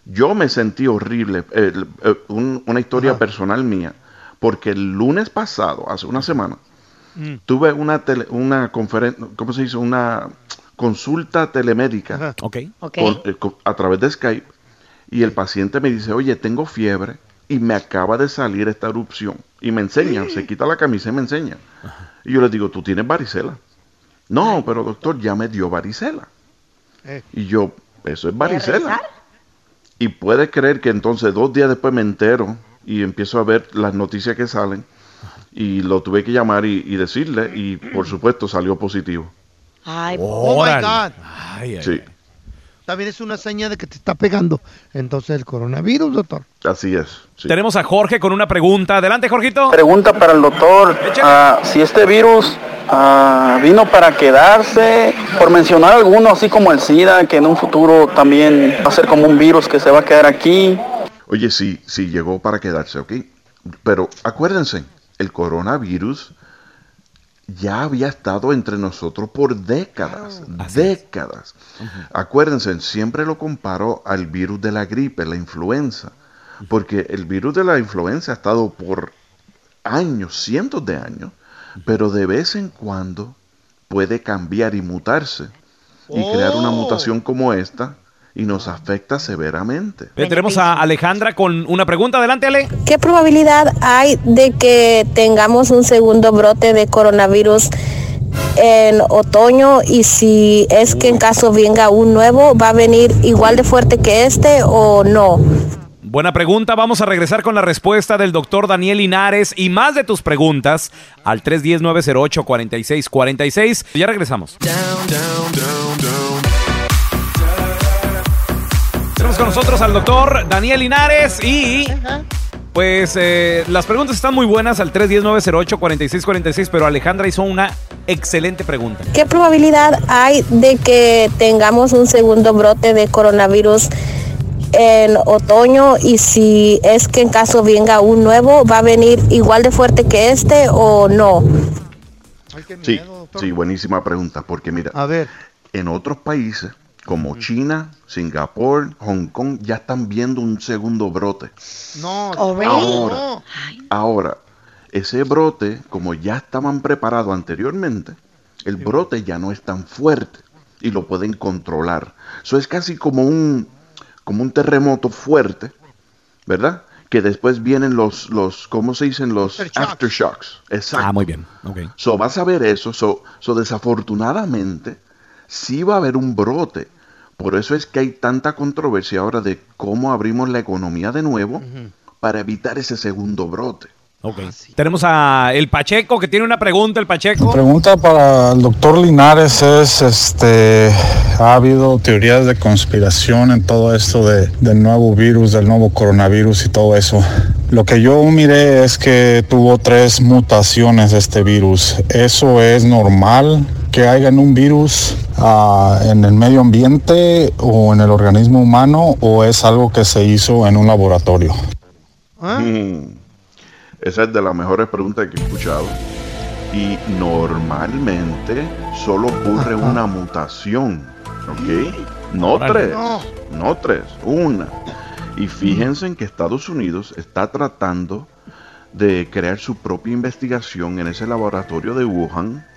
yo me sentí horrible. Eh, eh, un- una historia personal mía, porque el lunes pasado, hace una semana, tuve una tele- una conferencia, ¿cómo se dice? Una consulta telemédica Ok. Ok. con- eh, con- a través de Skype y el paciente me dice, oye, tengo fiebre y me acaba de salir esta erupción. Y me enseña, se quita la camisa y me enseña. Y yo le digo, tú tienes varicela. No, pero doctor, ya me dio varicela. Eh. Y yo, eso es varicela. Y puede creer que entonces dos días después me entero y empiezo a ver las noticias que salen y lo tuve que llamar y, y decirle y por supuesto salió positivo. Ay, Oh my Órale. God. Ay, ay, Sí, También es una seña de que te está pegando. Entonces el coronavirus, doctor. así es. sí. Tenemos a Jorge con una pregunta. Adelante, Jorgito. Pregunta para el doctor, ah, si este virus ah, vino para quedarse, por mencionar alguno, así como el SIDA, que en un futuro también va a ser como un virus que se va a quedar aquí. Oye, sí, sí llegó para quedarse, ¿ok? Pero acuérdense, el coronavirus ya había estado entre nosotros por décadas, décadas. Acuérdense, siempre lo comparo al virus de la gripe, la influenza, porque el virus de la influenza ha estado por años, cientos de años, pero de vez en cuando puede cambiar y mutarse y crear una mutación como esta y nos afecta severamente. Eh, tenemos a Alejandra con una pregunta. Adelante, Ale. ¿Qué probabilidad hay de que tengamos un segundo brote de coronavirus en otoño? Y si es que en caso venga un nuevo, ¿va a venir igual de fuerte que este o no? Buena pregunta. Vamos a regresar con la respuesta del doctor Daniel Linares y más de tus preguntas al 310-908-4646. Ya regresamos. Tenemos con nosotros al doctor Daniel Linares y pues eh, las preguntas están muy buenas al 310-908-4646, pero Alejandra hizo una excelente pregunta. ¿Qué probabilidad hay de que tengamos un segundo brote de coronavirus en otoño? Y si es que en caso venga un nuevo, ¿va a venir igual de fuerte que este o no? Sí, sí, buenísima pregunta, porque mira, A ver. en otros países como China, Singapur, Hong Kong, ya están viendo un segundo brote. No, Oh? Ahora, ahora, ese brote, como ya estaban preparados anteriormente, el brote ya no es tan fuerte y lo pueden controlar. Eso es casi como un, como un terremoto fuerte, ¿verdad? Que después vienen los, los ¿cómo se dicen? Los Aftershocks. aftershocks. Exacto. Ah, muy bien. Ok. So, vas a ver eso. So, so, desafortunadamente, sí va a haber un brote. Por eso es que hay tanta controversia ahora de cómo abrimos la economía de nuevo para evitar ese segundo brote. Ok. Tenemos a el Pacheco que tiene una pregunta, el Pacheco. Pregunta para el doctor Linares es, este, ha habido teorías de conspiración en todo esto de, del nuevo virus, del nuevo coronavirus y todo eso. Lo que yo miré es que tuvo tres mutaciones de este virus. ¿Eso es normal que haya un virus ah, en el medio ambiente o en el organismo humano o es algo que se hizo en un laboratorio? Mm. Esa es de las mejores preguntas que he escuchado. Y normalmente solo ocurre una mutación, ¿ok? No tres, no tres, una. Y fíjense en que Estados Unidos está tratando de crear su propia investigación en ese laboratorio de Wuhan.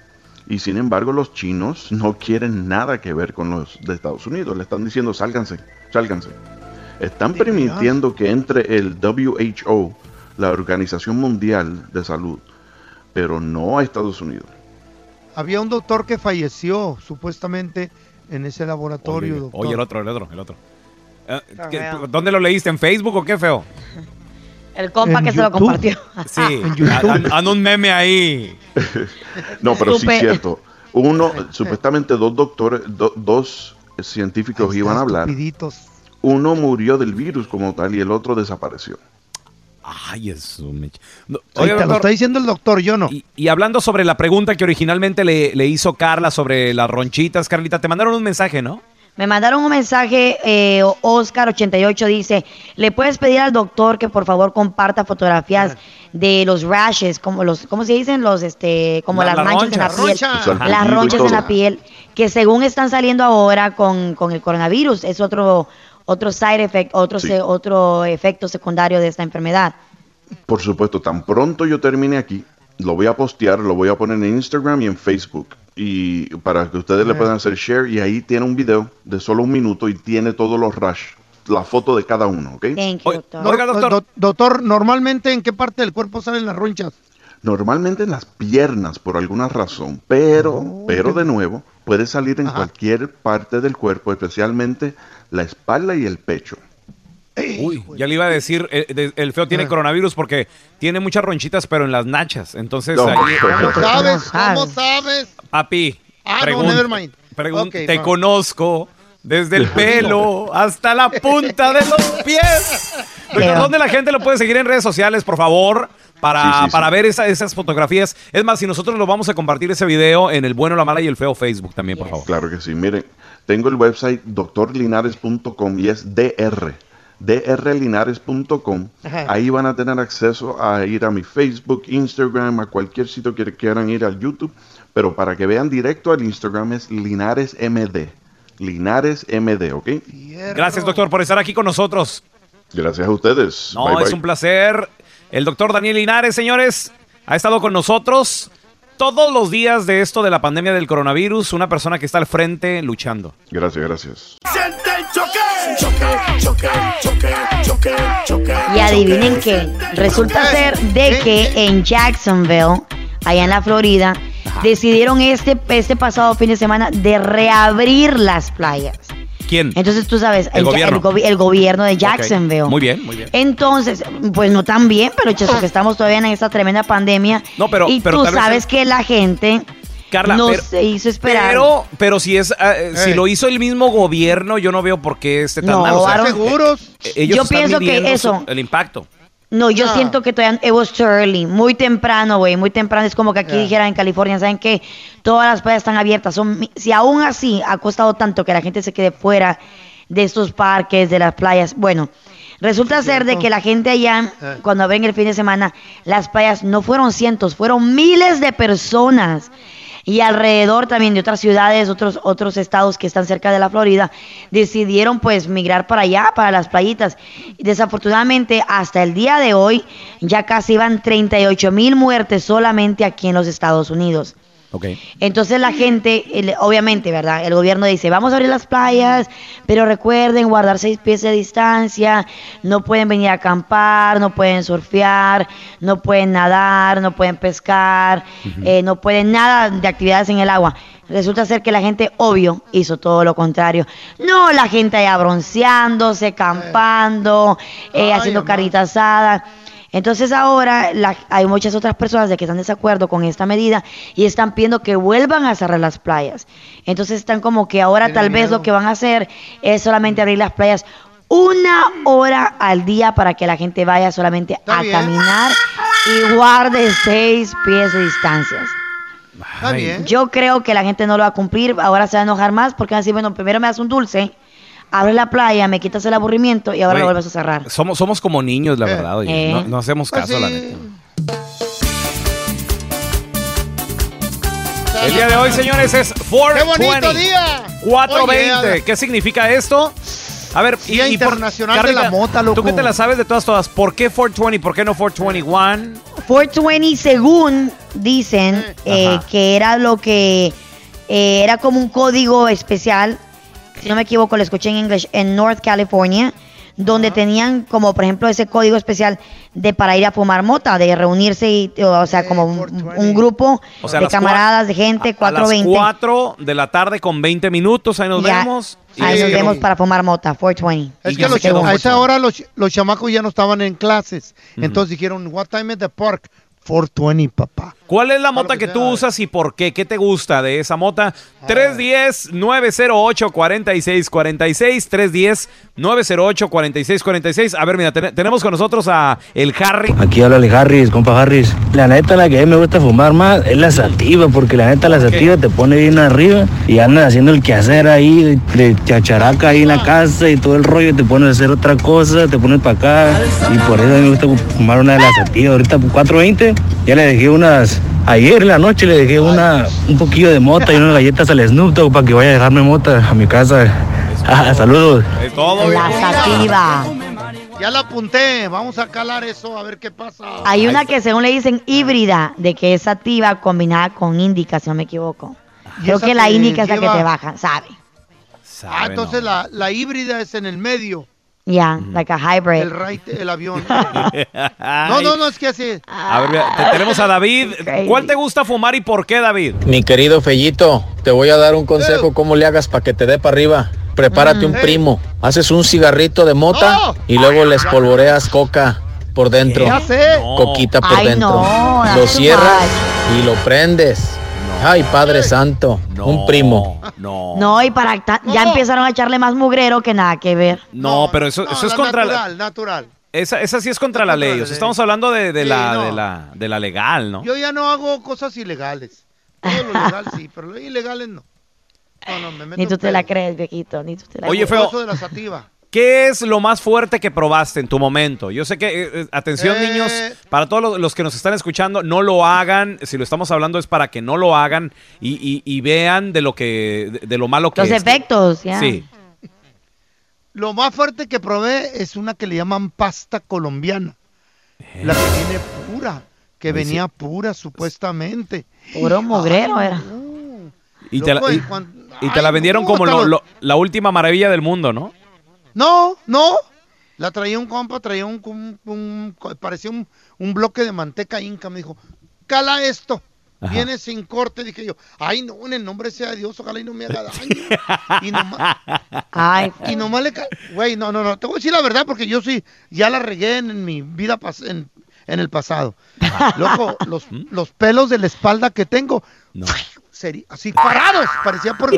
Y sin embargo los chinos no quieren nada que ver con los de Estados Unidos. Le están diciendo sálganse, sálganse. Están permitiendo que entre el WHO, la Organización Mundial de Salud, pero no a Estados Unidos. Había un doctor que falleció supuestamente en ese laboratorio, Oye, doctor. oye, el otro, el otro, el otro. Eh, ¿qué- ¿Dónde lo leíste? ¿En Facebook o qué feo? El compa que se lo compartió. Sí, han, han un meme ahí. No, pero sí es cierto. Uno, supuestamente dos doctores, do- dos científicos iban a hablar. Estupiditos. Uno murió del virus como tal y el otro desapareció. Ay, eso me... No, oye, te lo doctor, está diciendo el doctor, yo no. y, y hablando sobre la pregunta que originalmente le, le hizo Carla sobre las ronchitas, Carlita, te mandaron un mensaje, ¿no? Me mandaron un mensaje, eh, Oscar88 dice, le puedes pedir al doctor que por favor comparta fotografías de los rashes, como los, ¿cómo se dicen? Los, este, como La- las manchas en la piel, las ronchas en la piel, que según están saliendo ahora con, con el coronavirus, es otro, otro side effect, otro, Sí. se- otro efecto secundario de esta enfermedad. Por supuesto, tan pronto yo termine aquí, lo voy a postear, lo voy a poner en Instagram y en Facebook. Y para que ustedes le puedan hacer share. Y ahí tiene un video de solo un minuto y tiene todos los rash, la foto de cada uno, ¿ok? Thank you, doctor. Do- do- doctor, normalmente en qué parte del cuerpo salen las ronchas? Normalmente en las piernas por alguna razón, pero, pero de nuevo, puede salir en cualquier parte del cuerpo, especialmente la espalda y el pecho. Uy, ya le iba a decir, eh, el feo tiene coronavirus porque tiene muchas ronchitas, pero en las nachas. Entonces, No. ahí- ¿Cómo sabes? ¿Cómo sabes? papi, Ah, no, pregun- never mind. pregun- te conozco desde el pelo hasta la punta de los pies. ¿Dónde la gente lo puede seguir en redes sociales, por favor? Para, Sí, sí, sí. para ver esa- esas fotografías. Es más, si nosotros lo vamos a compartir ese video en el bueno, la mala y el feo Facebook también, por favor. Claro que sí. Miren, tengo el website doctorlinares.com y es DR. drlinares.com. Ahí van a tener acceso a ir a mi Facebook, Instagram, a cualquier sitio que quieran ir al YouTube. Pero para que vean directo al Instagram es Linares MD. Linares MD, ¿ok? Gracias, doctor, por estar aquí con nosotros. Gracias a ustedes. No, Bye, es bye. un placer. El doctor Daniel Linares, señores, ha estado con nosotros todos los días de esto de la pandemia del coronavirus. Una persona que está al frente luchando. Gracias, gracias. Siente el choque, Y adivinen qué, resulta ser de que en Jacksonville, allá en la Florida, decidieron este, este pasado fin de semana de reabrir las playas. ¿Quién? Entonces tú sabes, El gobierno. gobi- el gobierno de. Jacksonville. Muy bien, muy bien. Entonces, pues no tan bien, pero cheso, que estamos todavía en esta tremenda pandemia. No, pero- y pero tú sabes que la gente Carla, no pero- se hizo esperar. Pero, pero si es, eh, si lo hizo el mismo gobierno, yo no veo por qué esté tan No, mal. O sea, Aaron, ¿Seguros? eh, ellos Yo están pienso que eso- el impacto. No, yo siento que todavía it was too early, muy temprano, güey, muy temprano. Es como que aquí Yeah. dijeran en California, ¿saben qué? Todas las playas están abiertas. Son, si aún así ha costado tanto que la gente se quede fuera de estos parques, de las playas, bueno, resulta ser de que la gente allá, Eh. cuando ven el fin de semana, las playas no fueron cientos, fueron miles de personas. Y alrededor también de otras ciudades, otros, otros estados que están cerca de la Florida, decidieron pues migrar para allá, para las playitas. Desafortunadamente, hasta el día de hoy, ya casi van 38 mil muertes solamente aquí en los Estados Unidos. Ok. Entonces la gente, el- obviamente, ¿verdad? El gobierno dice, vamos a abrir las playas, pero recuerden guardar seis pies de distancia, no pueden venir a acampar, no pueden surfear, no pueden nadar, no pueden pescar, eh, no pueden nada de actividades en el agua. Resulta ser que la gente, obvio, hizo todo lo contrario. No, la gente allá bronceándose, campando, eh, haciendo carita asada. Entonces ahora la- hay muchas otras personas de que están en desacuerdo con esta medida y están pidiendo que vuelvan a cerrar las playas. Entonces están como que ahora tal vez lo que van a hacer es solamente abrir las playas una hora al día para que la gente vaya solamente a bien. caminar y guarde seis pies de distancias. Está bien. Yo creo que la gente no lo va a cumplir, ahora se va a enojar más porque van a decir, bueno, primero me das un dulce, abres la playa, me quitas el aburrimiento y ahora lo vuelves a cerrar. Somos, somos como niños, la verdad. oye. Eh. No, no hacemos Pues caso, la sí. neta. El día de hoy, señores, es 420. ¡Qué bonito día! 420. Oye, ¿Qué significa esto? A ver, Día Internacional de la Mota, loco. Tú que te la sabes de todas, todas. ¿Por qué 420? ¿Por qué no 421? 420 según dicen eh, que era lo que eh, era como un código especial, si no me equivoco, lo escuché en inglés, en North California, donde tenían como por ejemplo ese código especial de para ir a fumar mota, de reunirse y, o sea, como un, un grupo O sea, de camaradas de gente, A las 420. 4 de la tarde con 20 minutos, ahí nos Ya, vemos. Y Ahí nos vemos para fumar mota, 420. Es que los quedó a esa 420. hora los, los chamacos ya no estaban en clases. Entonces dijeron, what time is the park? 420, papá. ¿Cuál es la mota que tú usas y por qué? ¿Qué te gusta de esa mota? 310-908-4646. 310-908-4646. A ver, mira, ten- tenemos con nosotros a el Harry. Aquí habla el Harris, compa Harris. La neta, la que a mí me gusta fumar más es la sativa, porque la neta, la sativa te pone bien arriba y andas haciendo el quehacer ahí, de chacharaca ahí en la casa y todo el rollo, te pones a hacer otra cosa, te pones para acá. Y por eso a mí me gusta fumar una de las sativas. Ahorita 420, ya le dejé unas. Ayer en la noche le dejé una, un poquillo de mota y unas galletas al Snoop Dogg para que vaya a dejarme mota a mi casa. Ah, saludos. Es todo. La sativa. Ya la apunté. Vamos a calar eso a ver qué pasa. Hay una que según le dicen híbrida, de que es sativa combinada con índica, si no me equivoco. Creo que la índica es la que te baja, ¿sabe? Ah, entonces la, la híbrida es en el medio. Ya, like a hybrid. El, right, el avión. No, no, no, es que así. A ver, mira, te- tenemos a David. ¿Cuál te gusta fumar y por qué, David? Mi querido Fellito, te voy a dar un consejo cómo le hagas para que te dé para arriba. Prepárate un primo, haces un cigarrito de mota y luego le espolvoreas coca por dentro. Ya sé. Coquita por Ay, dentro. no, lo cierras y lo prendes. Ay, Padre Santo, un primo. No. No, y para ya empezaron a echarle más mugrero que nada que ver. No, pero eso, No, eso es la contra natural, la... natural. Esa, esa sí es contra la ley. O sea, estamos hablando de, de Sí, la, no. de, la, de la legal, ¿no? Yo ya no hago cosas ilegales. Todo lo legal sí, pero lo ilegales no. No, no, me meto Ni tú en te la crees, viejito, ni tú te la Oye, crees. feo. Eso de la sativa. ¿Qué es lo más fuerte que probaste en tu momento? Yo sé que, eh, eh, atención Eh. niños, para todos los, los que nos están escuchando, no lo hagan. Si lo estamos hablando es para que no lo hagan y, y- y vean de lo que, de, de lo malo que Los es. efectos, ya. Sí. Lo más fuerte que probé es una que le llaman pasta colombiana. La que viene pura, que sí. venía pura supuestamente. Puro mugrero era. Y te la, Loco, y- y cuan- y te la vendieron no, como hasta lo- los- lo- la última maravilla del mundo, ¿no? No, no. La traía un compa, traía un, un- un- parecía un, un bloque de manteca inca. Me dijo, cala esto. Ajá. Viene sin corte. Dije yo, ay no, en el nombre sea de Dios, ojalá y no me haga daño. y nomás, Ay, y nomás le Güey, no, no, no. Te voy a decir la verdad porque yo sí, ya la regué en, en mi vida, pas- en, en el pasado. Loco, los, los pelos de la espalda que tengo, seri- así parados, parecía por.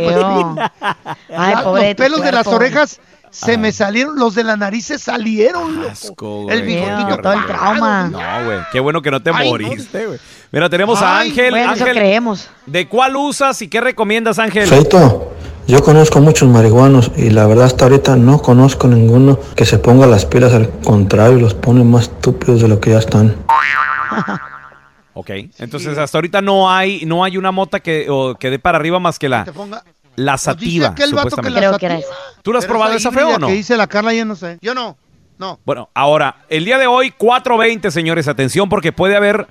Ay, La- pobre Los pelos de las orejas se me salieron, los de la nariz se salieron, loco. Asco, El güey. bigotito todo el trauma. No, güey. Qué bueno que no te Ay, moriste, güey. Mira, tenemos a Ay, Ángel. Bueno, eso Ángel, creemos. ¿de cuál usas y qué recomiendas, Ángel? Feito, yo conozco muchos marihuanos y la verdad hasta ahorita no conozco ninguno que se ponga las pilas, al contrario, los pone más estúpidos de lo que ya están. Ok, entonces hasta ahorita no hay, no hay una mota que, o, que dé para arriba más que la, Te ponga- la Pues sativa, vato que la Creo que era. ¿Tú la has Pero probado esa feo o no? que dice la Carla, yo no sé. Yo no, no. Bueno, ahora, el día de hoy, 4.20, señores, atención, porque puede haber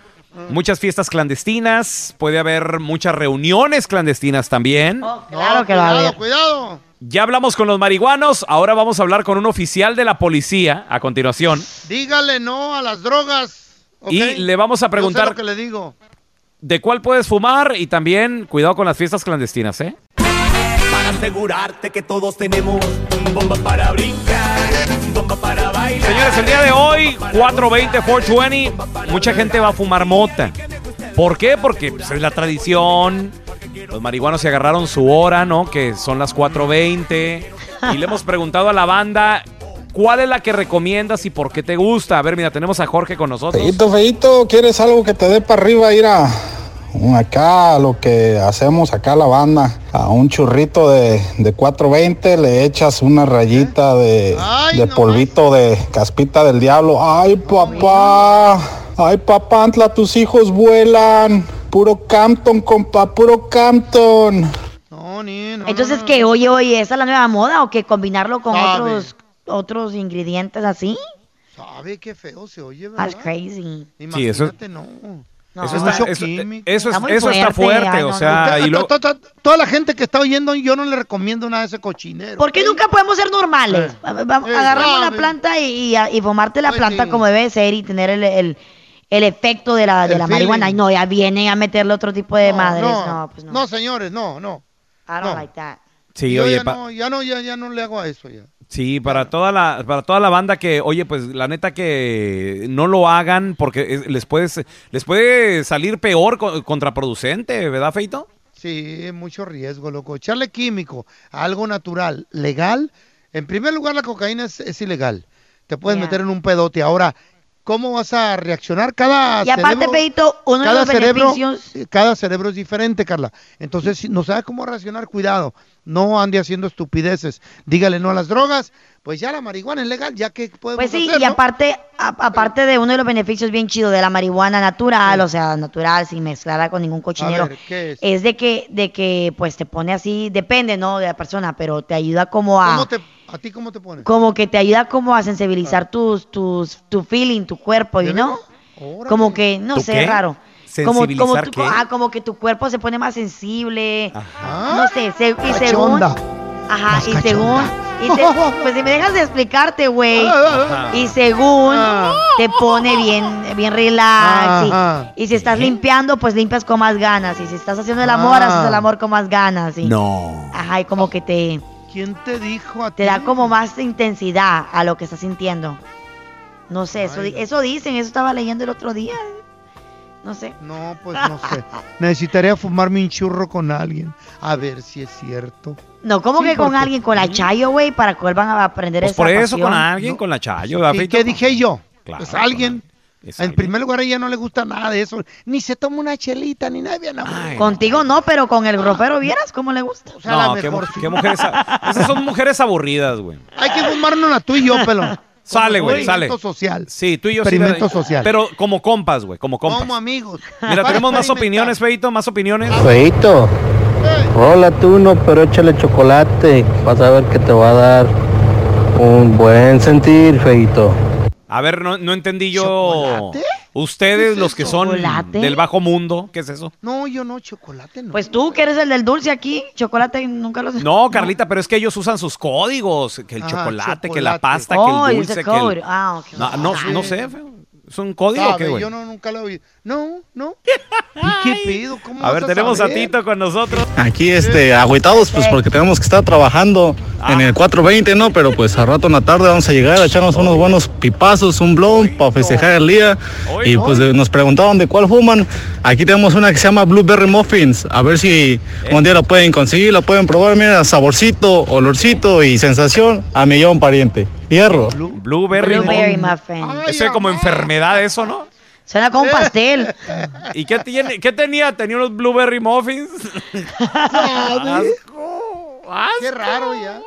muchas fiestas clandestinas, puede haber muchas reuniones clandestinas también. Claro que va a Cuidado, haber. cuidado. Ya hablamos con los marihuanos, ahora vamos a hablar con un oficial de la policía a continuación. Dígale no a las drogas. Y le vamos a Yo sé preguntar lo que le digo. de cuál puedes fumar y también cuidado con las fiestas clandestinas, ¿eh? Asegurarte que todos tenemos bomba para brincar, bomba para bailar. Señores, el día de hoy, 420, 420, mucha gente va a fumar mota. ¿Por qué? Porque pues, es la tradición. Los marihuanos se agarraron su hora, ¿no? Que son las 4.20. Y le hemos preguntado a la banda cuál es la que recomiendas y por qué te gusta. A ver, mira, tenemos a Jorge con nosotros. Feito, feito, ¿quieres algo que te dé para arriba? Ir a acá, lo que hacemos acá la banda, a un churrito de, de 420 le echas una rayita de, de polvito de caspita del diablo. ¡Ay, papá! ¡Ay, papá, Antla, tus hijos vuelan! Puro Campton, compa, puro Campton. Entonces, que oye, oye, ¿esa es la nueva moda o que combinarlo con Sabe. otros otros ingredientes así? ¿Sabe qué feo se oye, verdad? That's crazy. Sí, eso, Imagínate, no. No. eso está, eso, Está fuerte, o no, sea, y luego- to- to- Toda la gente que está oyendo, yo no le recomiendo nada de ese cochinero. ¿Por qué nunca podemos ser normales? Eh, Agarramos una sabe. planta y, y, y fumarte la Pues planta sí. como debe ser y tener el, el, el efecto de la, de El la marihuana. Y no, ya vienen a meterle otro tipo de madres. No, No, pues no. no, señores, no, no. I don't no. like that. Sí, Yo oye, ya, pa- no, ya no, ya, ya no le hago a eso ya. Sí, para toda la para toda la banda que, oye, pues la neta que no lo hagan porque es- les puede les puede salir peor co- contraproducente, ¿verdad, Feito? Sí, mucho riesgo, loco. Echarle químico a algo natural, legal. En primer lugar, la cocaína es, es ilegal. Te puedes Yeah. meter en un pedote. Ahora, ¿cómo vas a reaccionar? Cada Y aparte, cerebro, Feito, uno de cada los cerebro, beneficios... eh, cada cerebro es diferente, Carla. Entonces, si no sabes cómo reaccionar, cuidado. No ande haciendo estupideces. Dígale no a las drogas. Pues ya la marihuana es legal, ya que podemos Pues sí, hacer, y ¿no? aparte, a- aparte de uno de los beneficios bien chidos de la marihuana natural, o sea, natural, sin mezclarla con ningún cochinero, ver, ¿qué es? es de que, de que, pues te pone así, depende, ¿no? De la persona, pero te ayuda como a, ¿Cómo te, ¿A ti cómo te pones? como que te ayuda como a sensibilizar tus, tus, tu feeling, tu cuerpo, ¿y no? Como que, no ¿Tu sé, qué? raro. Como, como, ¿Sensibilizar tu- qué? ah, como que tu cuerpo se pone más sensible. No sé, se- y según. Ajá, Más y según. y te- pues si me dejas de explicarte, güey. Ajá. Y según te pone bien, bien relax. y- Ajá. Y, si estás limpiando, pues limpias con más ganas. Y si estás haciendo el amor, Ah. haces el amor con más ganas. y- No. Ajá, y como que te, ¿Quién te dijo a te da como más intensidad a lo que estás sintiendo. No sé, eso, di- eso dicen, eso estaba leyendo el otro día. No sé. No, pues no sé. Necesitaría fumarme un churro con alguien. A ver si es cierto. No, ¿cómo Sí, que con porque- alguien? Con la Chayo, güey, para que vuelvan a aprender Pues esa por eso con alguien, con la Chayo, ¿verdad, ¿Y Feito? qué dije yo? Claro, es alguien. En primer lugar, a ella no le gusta nada de eso. Ni se toma una chelita, ni nada. aburrido. Contigo no, pero con el ropero, ¿vieras cómo le gusta? O sea, la No, qué, mejor sí. qué mujeres. Esas son mujeres aburridas, güey. Hay que fumarnos a tú y yo, pelón. Sale, güey, sale. Experimento social. Sí, tú y yo sí. Experimento la- social. Pero como compas, güey, como compas. Como amigos. Mira, tenemos más opiniones, Feito, más opiniones. Feito, hola tú no, pero échale chocolate. Vas a ver que te va a dar un buen sentir, Feito. A ver, no, no entendí yo. Ustedes, los que son ¿Chocolate? del bajo mundo, ¿qué es eso? No, yo no, chocolate no. Pues tú, que eres el del dulce aquí, chocolate nunca lo sé. No, Carlita, pero es que ellos usan sus códigos. Que el Ajá, chocolate, que la chocolate. pasta, Oh, que el use dulce, que el... Ah. No, no, no sé, feo. ¿Es un código o qué, Sabe, güey? yo no, nunca lo he oído. No, no. ¿Y qué pedo? ¿Cómo A ver, tenemos a? Tito con nosotros. Aquí, este, agüitados, pues porque tenemos que estar trabajando en el 420, ¿no? Pero pues a rato en la tarde vamos a llegar a echarnos unos buenos pipazos, un blond para festejar el día. Y pues eh, nos preguntaban de cuál fuman. Aquí tenemos una que se llama Blueberry Muffins. A ver si un día la pueden conseguir, la pueden probar. Mira, saborcito, olorcito y sensación a millón pariente. Hierro. Blueberry. Blueberry Muffin. muffin. Eso es como enfermedad, eso, ¿no? Suena como un pastel. ¿Y qué, tiene, qué tenía? ¿Tenía unos blueberry muffins? Qué raro ya.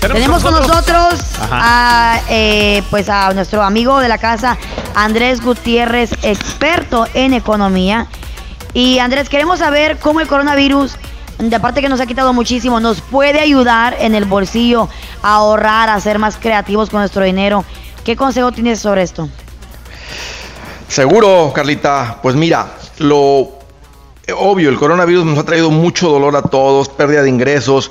Tenemos con nosotros a, eh, pues a nuestro amigo de la casa, Andrés Gutiérrez, experto en economía. Y Andrés, queremos saber cómo el coronavirus, de aparte que nos ha quitado muchísimo, nos puede ayudar en el bolsillo a ahorrar, a ser más creativos con nuestro dinero. ¿Qué consejo tienes sobre esto? Seguro, Carlita. Pues mira, lo obvio, el coronavirus nos ha traído mucho dolor a todos, pérdida de ingresos,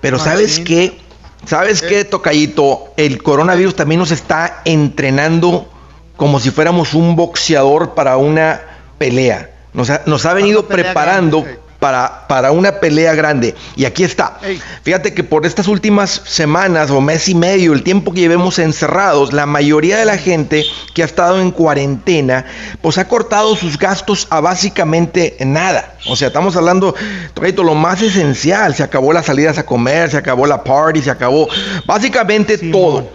pero ¿sabes qué? ¿Sabes qué, Tocayito? El coronavirus también nos está entrenando como si fuéramos un boxeador para una pelea. Nos ha, nos ha venido preparando para, para una pelea grande. Y aquí está. Fíjate que por estas últimas semanas o mes y medio, el tiempo que llevemos encerrados, la mayoría de la gente que ha estado en cuarentena, pues ha cortado sus gastos a básicamente nada. O sea, estamos hablando, Tocayito, lo más esencial. Se acabó las salidas a comer, se acabó la party, se acabó básicamente todo.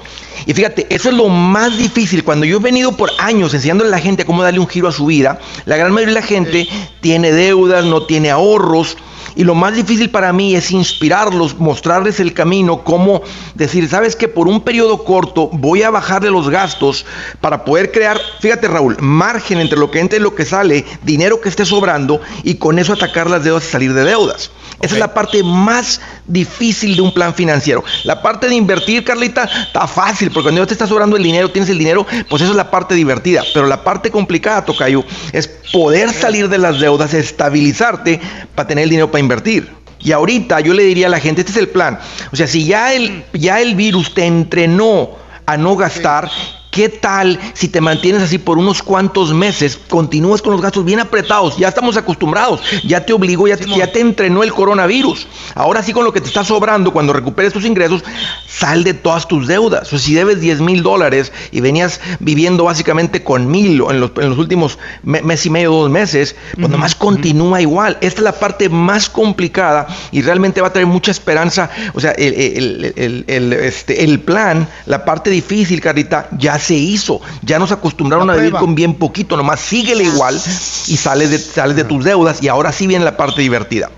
Y fíjate, eso es lo más difícil. Cuando yo he venido por años enseñándole a la gente cómo darle un giro a su vida, la gran mayoría de la gente tiene deudas, no tiene ahorros. Y lo más difícil para mí es inspirarlos, mostrarles el camino, cómo decir, sabes que por un periodo corto voy a bajarle los gastos para poder crear, fíjate Raúl, margen entre lo que entra y lo que sale, dinero que esté sobrando y con eso atacar las deudas y salir de deudas. Esa es la parte más difícil de un plan financiero. La parte de invertir, Carlita, está fácil, porque cuando te está sobrando el dinero, tienes el dinero, pues eso es la parte divertida. Pero la parte complicada, Tocayo, es poder salir de las deudas, estabilizarte para tener el dinero para invertir. Y ahorita yo le diría a la gente, este es el plan. O sea, si ya el, ya el virus te entrenó a no gastar, ¿Qué tal si te mantienes así por unos cuantos meses, continúas con los gastos bien apretados? Ya estamos acostumbrados, ya te obligó, ya te, ya te entrenó el coronavirus. Ahora sí con lo que te está sobrando, cuando recuperes tus ingresos, sal de todas tus deudas. O si debes 10 mil dólares y venías viviendo básicamente con mil en los, en los últimos me- mes y medio, dos meses, pues nomás continúa igual. Esta es la parte más complicada y realmente va a traer mucha esperanza. O sea, el, el- el- el- este, el plan, la parte difícil, Carlita, ya se hizo. Ya nos acostumbraron a vivir con bien poquito. Nomás síguele igual y sales de, sales de tus deudas y ahora sí viene la parte divertida.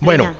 Bueno,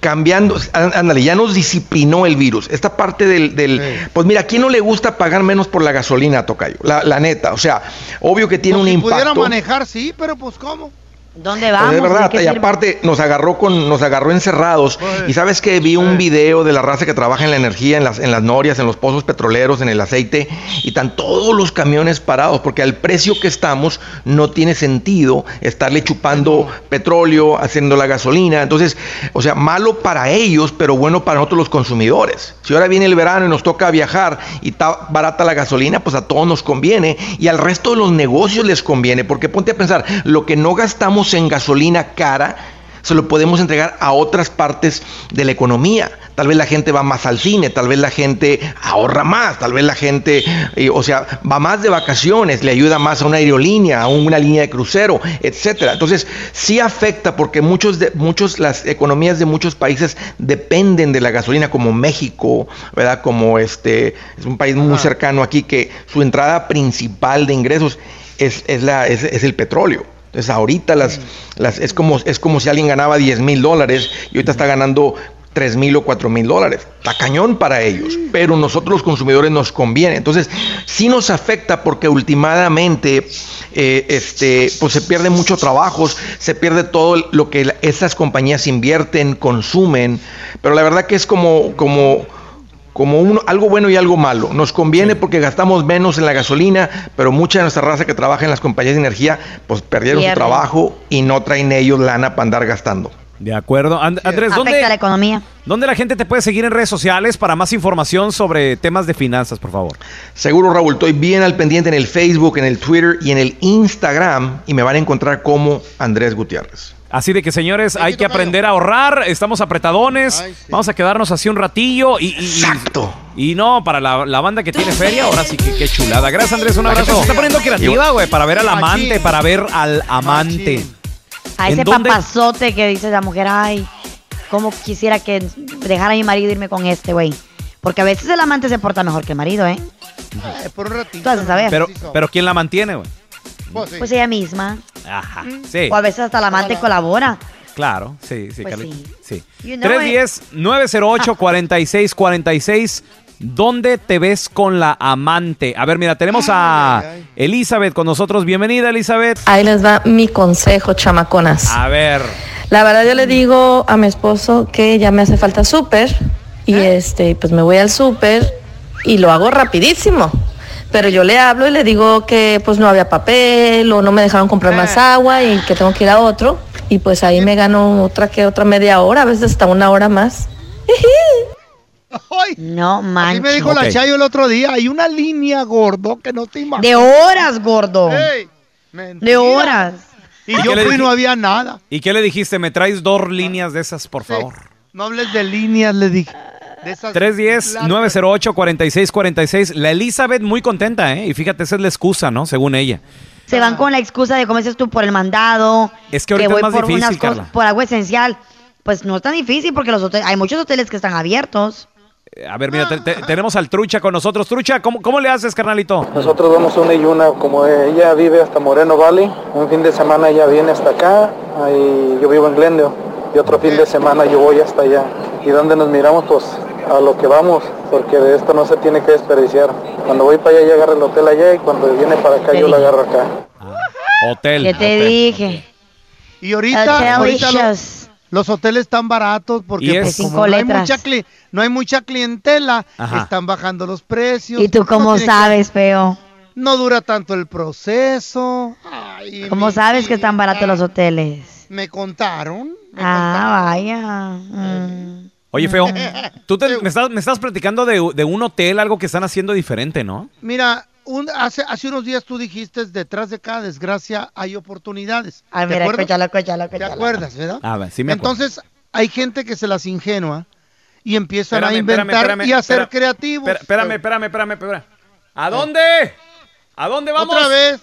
cambiando, ándale, ya nos disciplinó el virus. Esta parte del, del- pues mira, ¿a quién no le gusta pagar menos por la gasolina, Tocayo? La, la neta, o sea, obvio que tiene Pues un si pudiera impacto. manejar, sí, pero pues ¿cómo? ¿Dónde Pues vamos? es verdad, ¿De qué y aparte nos agarró con, nos agarró encerrados. Y sabes que vi un video de la raza que trabaja en la energía, en las, en las norias, en los pozos petroleros, en el aceite, y están todos los camiones parados, porque al precio que estamos no tiene sentido estarle chupando petróleo, haciendo la gasolina. Entonces, o sea, malo para ellos, pero bueno para nosotros los consumidores. Si ahora viene el verano y nos toca viajar y está barata la gasolina, pues a todos nos conviene y al resto de los negocios les conviene, porque ponte a pensar, lo que no gastamos en gasolina cara, se lo podemos entregar a otras partes de la economía. Tal vez la gente va más al cine, tal vez la gente ahorra más, tal vez la gente, eh, o sea, va más de vacaciones, le ayuda más a una aerolínea, a una línea de crucero, etcétera. Entonces, sí afecta porque muchos de muchos las economías de muchos países dependen de la gasolina como México, ¿verdad? Como este es un país muy cercano aquí que su entrada principal de ingresos es, es la es- es el petróleo. Entonces ahorita las, las es como es como si alguien ganaba 10 mil dólares y ahorita está ganando 3 mil o 4 mil dólares. Está cañón para ellos, pero nosotros los consumidores nos conviene. Entonces sí nos afecta porque últimamente eh, este, pues se pierde mucho trabajos, se pierde todo lo que esas compañías invierten, consumen, pero la verdad que es como, como como un- algo bueno y algo malo. Nos conviene porque gastamos menos en la gasolina, pero mucha de nuestra raza que trabaja en las compañías de energía, pues perdieron su trabajo y no traen ellos lana para andar gastando. De acuerdo. And- Andrés, Afecta ¿dónde, la economía. ¿dónde la gente te puede seguir en redes sociales para más información sobre temas de finanzas, por favor? Seguro, Raúl, estoy bien al pendiente en el Facebook, en el Twitter y en el Instagram y me van a encontrar como Andrés Gutiérrez. Así de que, señores, hay que aprender a ahorrar. Estamos apretadones. Vamos a quedarnos así un ratillo. Y, Exacto. Y, no, para la, la banda que tiene feria, ahora sí que qué chulada. Gracias, Andrés. Un abrazo. Se está poniendo creativa, güey, para ver al amante, para ver al amante. A ¿En ese papazote que dice la mujer, ay, cómo quisiera que dejara a mi marido irme con este, güey. Porque a veces el amante se porta mejor que el marido, ¿eh? por un ratito. Pero, pero ¿quién la mantiene, güey? Pues ella misma. Ajá. Sí. O a veces hasta el amante colabora. Claro, sí, sí, Pues Carlita. Sí. You know it. 310-908-4646. ¿Dónde te ves con la amante? A ver, mira, tenemos a Elizabeth con nosotros. Bienvenida, Elizabeth. Ahí les va mi consejo, chamaconas. A ver. La verdad yo le digo a mi esposo que ya me hace falta súper y este pues me voy al súper y lo hago rapidísimo. Pero yo le hablo y le digo que pues no había papel o no me dejaron comprar más agua y que tengo que ir a otro. Y pues ahí me gano otra que otra media hora, a veces hasta una hora más. No Así manches. me dijo la Chayo el otro día. Hay una línea, gordo, que no te imaginas. De horas, gordo. De horas. Y ¿Y yo fui y no había nada. ¿Y qué le dijiste? ¿Me traes dos líneas de esas, por favor? No hables de líneas, le dije. De esas 310-908-4646. La Elizabeth muy contenta, ¿eh? Y fíjate, esa es la excusa, ¿no? Según ella. Se van con la excusa de, como dices tú, por el mandado. Es que ahorita es voy más por difícil, unas cosas- por algo esencial. Pues no es tan difícil porque los hoteles, hay muchos hoteles que están abiertos. Eh, A ver, mira, te- te- tenemos al Trucha con nosotros. Trucha, ¿cómo, cómo le haces, carnalito? Nosotros vamos una y una, como ella vive hasta Moreno Valley, un fin de semana ella viene hasta acá, ahí yo vivo en Glendale, y otro fin de semana yo voy hasta allá. ¿Y dónde nos miramos? Pues a lo que vamos, porque de esto no se tiene que desperdiciar. Cuando voy para allá, ella agarra el hotel allá, y cuando viene para acá, yo la agarro acá. Hotel. ¿Qué te hotel. dije? Y ahorita, ahorita lo- Hotelicious. los hoteles están baratos porque es- pues, como no, hay mucha cli- no hay mucha clientela, Ajá. están bajando los precios. ¿Y tú cómo No tiene que- sabes, feo? No dura tanto el proceso. Ay, ¿Cómo sabes que están baratos los hoteles? Me contaron. Ah, vaya. Mm. Oye, feo, tú te- me, estás, me estás platicando de, de un hotel, algo que están haciendo diferente, ¿no? Mira, un- hace, hace unos días tú dijiste, detrás de cada desgracia hay oportunidades. Ay, ¿Te mira, acuerdas? escúchalo, escúchalo, ¿Te acuerdas, verdad? A ver, sí me acuerdo. Entonces, hay gente que se las ingenua y empiezan a inventar espérame, espérame, y a ser creativos. espérame, espérame, espérame, espérame. ¿A dónde? ¿A dónde vamos? Otra vez.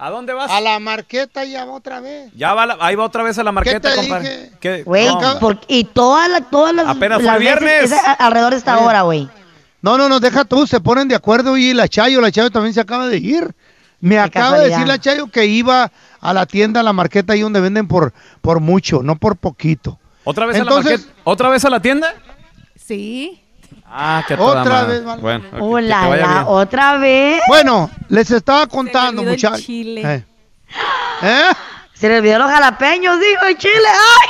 ¿A dónde vas? A la marqueta ya va otra vez. Ya va, la- ahí va otra vez a la marqueta, te compadre. dije? ¿Qué? Güey, No. por- y todas las, todas las, Apenas fue las viernes. a- alrededor de esta Oye. hora, güey. No, no, no, deja tú, se ponen de acuerdo y la Chayo, la Chayo también se acaba de ir. Me acaba de decir la Chayo que iba a la tienda, a la marqueta ahí donde venden por, por mucho, no por poquito. ¿Otra vez a la Entonces- marqueta? ¿Otra vez a la tienda? Sí. Ah, qué toda Otra madre. vez, vale. Bueno, que te Hola, vaya bien. otra vez. Bueno, les estaba contando, olvidó el muchachos. chile. Eh. ¿Eh? Se le olvidó los jalapeños, dijo el chile. ¡Ay!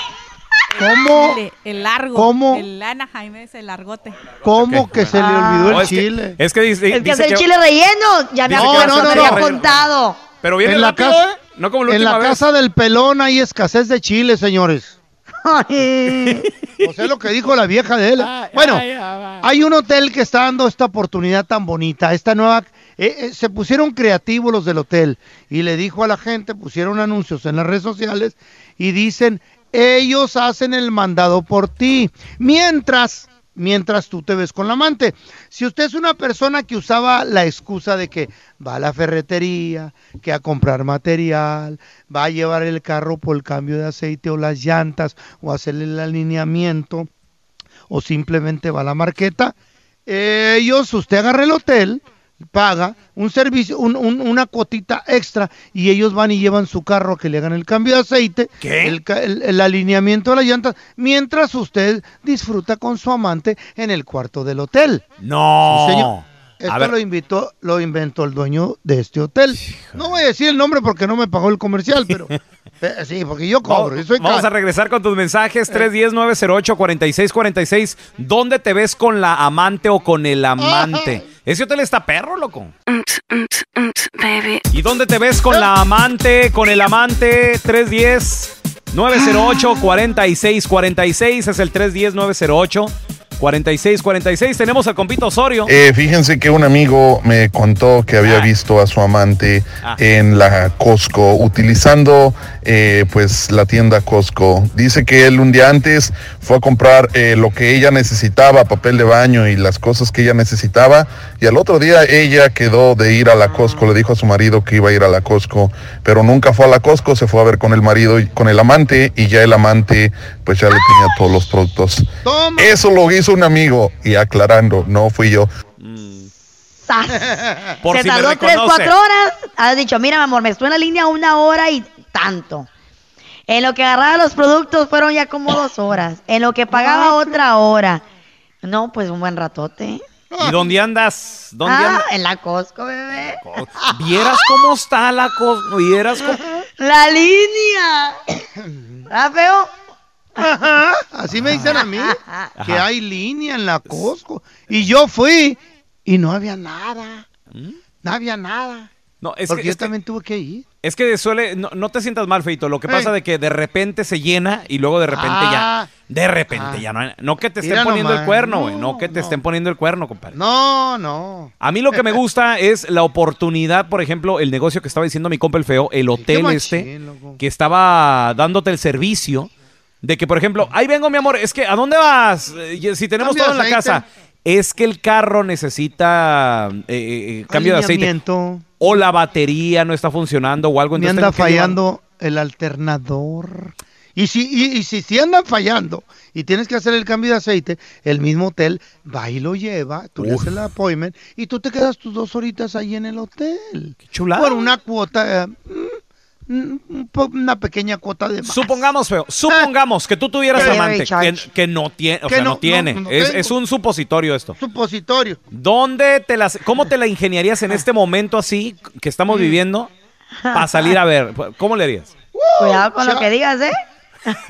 ¿Cómo, Chile, el largo. ¿Cómo? El Anaheim es el largote. cómo que se le Ah. olvidó No, el es que- chile? es que dice, Es que dice es el que- chile relleno. Ya me que acuerdo, no, no, me no, había no. contado. Pero viene en la rápido, casa, ¿eh? No como la en la casa del pelón hay escasez de chile, señores. O sea, lo que dijo la vieja de él. bueno, hay un hotel que está dando esta oportunidad tan bonita, esta nueva... eh, eh, se pusieron creativos los del hotel y le dijo a la gente, pusieron anuncios en las redes sociales y dicen, ellos hacen el mandado por ti, mientras, mientras tú te ves con la amante. Si usted es una persona que usaba la excusa de que va a la ferretería, que a comprar material, va a llevar el carro por el cambio de aceite o las llantas o hacerle el alineamiento o simplemente va a la marqueta, ellos, usted agarra el hotel, paga un servicio, un- un- una cuotita extra y ellos van y llevan su carro a que le hagan el cambio de aceite, El, el- el alineamiento de las llantas, mientras usted disfruta con su amante en el cuarto del hotel. No. Sí, señor. Esto lo invitó, lo inventó el dueño de este hotel. No voy a decir el nombre porque no me pagó el comercial, pero eh, sí, porque yo cobro. Vamos, y soy vamos a regresar con tus mensajes 310-908-4646. ¿Dónde te ves con la amante o con el amante? Ese hotel está perro, loco. ¿Y dónde te ves con la amante, con el amante? 310-908-4646. Es el 310-908-4646. Tenemos al compito Osorio. Eh, fíjense que un amigo me contó que había visto a su amante Ah. en la Costco utilizando eh, pues la tienda Costco. Dice que él un día antes fue a comprar eh, lo que ella necesitaba, papel de baño y las cosas que ella necesitaba y al otro día ella quedó de ir a la Costco, le dijo a su marido que iba a ir a la Costco, pero nunca fue a la Costco, se fue a ver con el marido, y- con el amante y ya el amante pues ya le tenía todos los productos. Eso lo hizo un amigo y aclarando, no fui yo. ¡Sas! Por Se si me tardó tres, cuatro horas. Has dicho, mira, mi amor, me estuve en la línea una hora y tanto. En lo que agarraba los productos fueron ya como dos horas. En lo que pagaba otra hora. No, pues un buen ratote. ¿Y dónde andas? ¿Dónde Ah, andas? en la Costco, bebé. ¿Vieras cómo está la Costco? ¿Vieras cómo? La línea. ¿Ah, feo? Así me dicen a mí, que hay línea en la Costco. Y yo fui y no había nada. No había nada. No, es Porque que, yo es que- también tuve que ir. es que suele, no, no te sientas mal, Feito. Lo que pasa Ey. de que de repente se llena y luego de repente Ah. ya, de repente Ah. ya no, hay- no que te estén poniendo el cuerno, güey, no, No, que te no. estén poniendo el cuerno, compadre. No, no. A mí lo que me gusta es la oportunidad, por ejemplo, el negocio que estaba diciendo mi compa el feo, el hotel machín, este, loco. que estaba dándote el servicio de que, por ejemplo, ahí vengo, mi amor, es que, ¿a dónde vas? Eh, Si tenemos Cambio todo en la casa. Es que el carro necesita eh, eh, cambio de aceite. O la batería no está funcionando o algo. Me anda fallando el alternador. Y si, y, y si, si andan fallando y tienes que hacer el cambio de aceite, el mismo hotel va y lo lleva, tú le haces el appointment y tú te quedas tus dos horitas ahí en el hotel. chulada. Por una cuota, eh, una pequeña cuota de más. Supongamos, feo, supongamos que tú tuvieras amante que, no tiene, o Que sea, no, no- tiene. no- no es, un supositorio esto. Supositorio. ¿Dónde te las, cómo te la ingeniarías en este momento así que Mm. estamos viviendo para salir a ver? ¿Cómo le harías? Cuidado con lo que digas, ¿eh?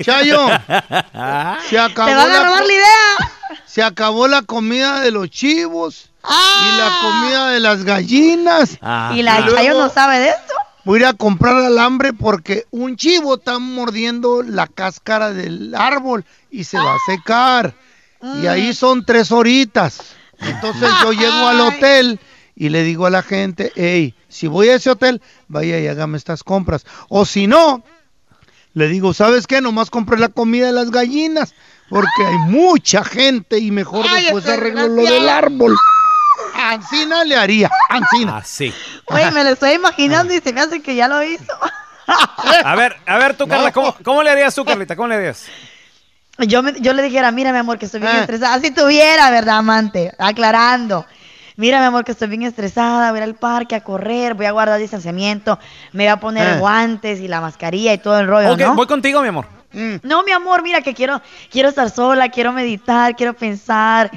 Chayo, se acabó Te van a la robar co- la idea. Se acabó la comida de los chivos y la comida de las gallinas. Y la luego Chayo no sabe de esto. Voy a ir a comprar alambre porque un chivo está mordiendo la cáscara del árbol y se va a secar. Y ahí son tres horitas. Entonces yo llego al hotel y le digo a la gente, hey, si voy a ese hotel, vaya y hágame estas compras. O si no, le digo, ¿sabes qué? Nomás compré la comida de las gallinas porque hay mucha gente y mejor después arreglo lo del árbol. Ancina le haría, Ancina. Así. Oye, me lo estoy imaginando y se me hace que ya lo hizo. A ver, a ver tú, Carla, ¿cómo, cómo le harías tú, Carlita? ¿Cómo le harías? Yo, me- yo le dijera, mira, mi amor, que estoy bien Ah. estresada. Si tuviera, ¿verdad, amante? Aclarando. Mira, mi amor, que estoy bien estresada. Voy a ir al parque a correr. Voy a guardar distanciamiento. Me voy a poner Ah. guantes y la mascarilla y todo el rollo, Ok, ¿no? voy contigo, mi amor. No, mi amor, mira que quiero, quiero estar sola, quiero meditar, quiero pensar.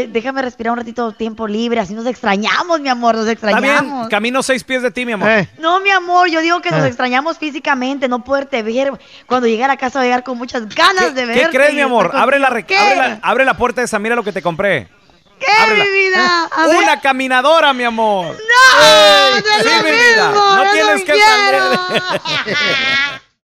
Déjame respirar un ratito de tiempo libre. Así nos extrañamos, mi amor, nos Está extrañamos. bien, camino seis pies de ti, mi amor. Eh. No, mi amor, yo digo que nos Eh. extrañamos físicamente, no poderte ver. Cuando llegue a la casa voy a llegar con muchas ganas de verte. ¿Qué crees, mi amor? Abre la, abre, la, abre la puerta esa, mira lo que te compré. ¿Qué, Ábrela. mi vida? A ver. Una caminadora, mi amor. ¡No! Ey, ¡No es sí, lo mi vida. mismo! No ¡Yo tienes no que quiero! salir.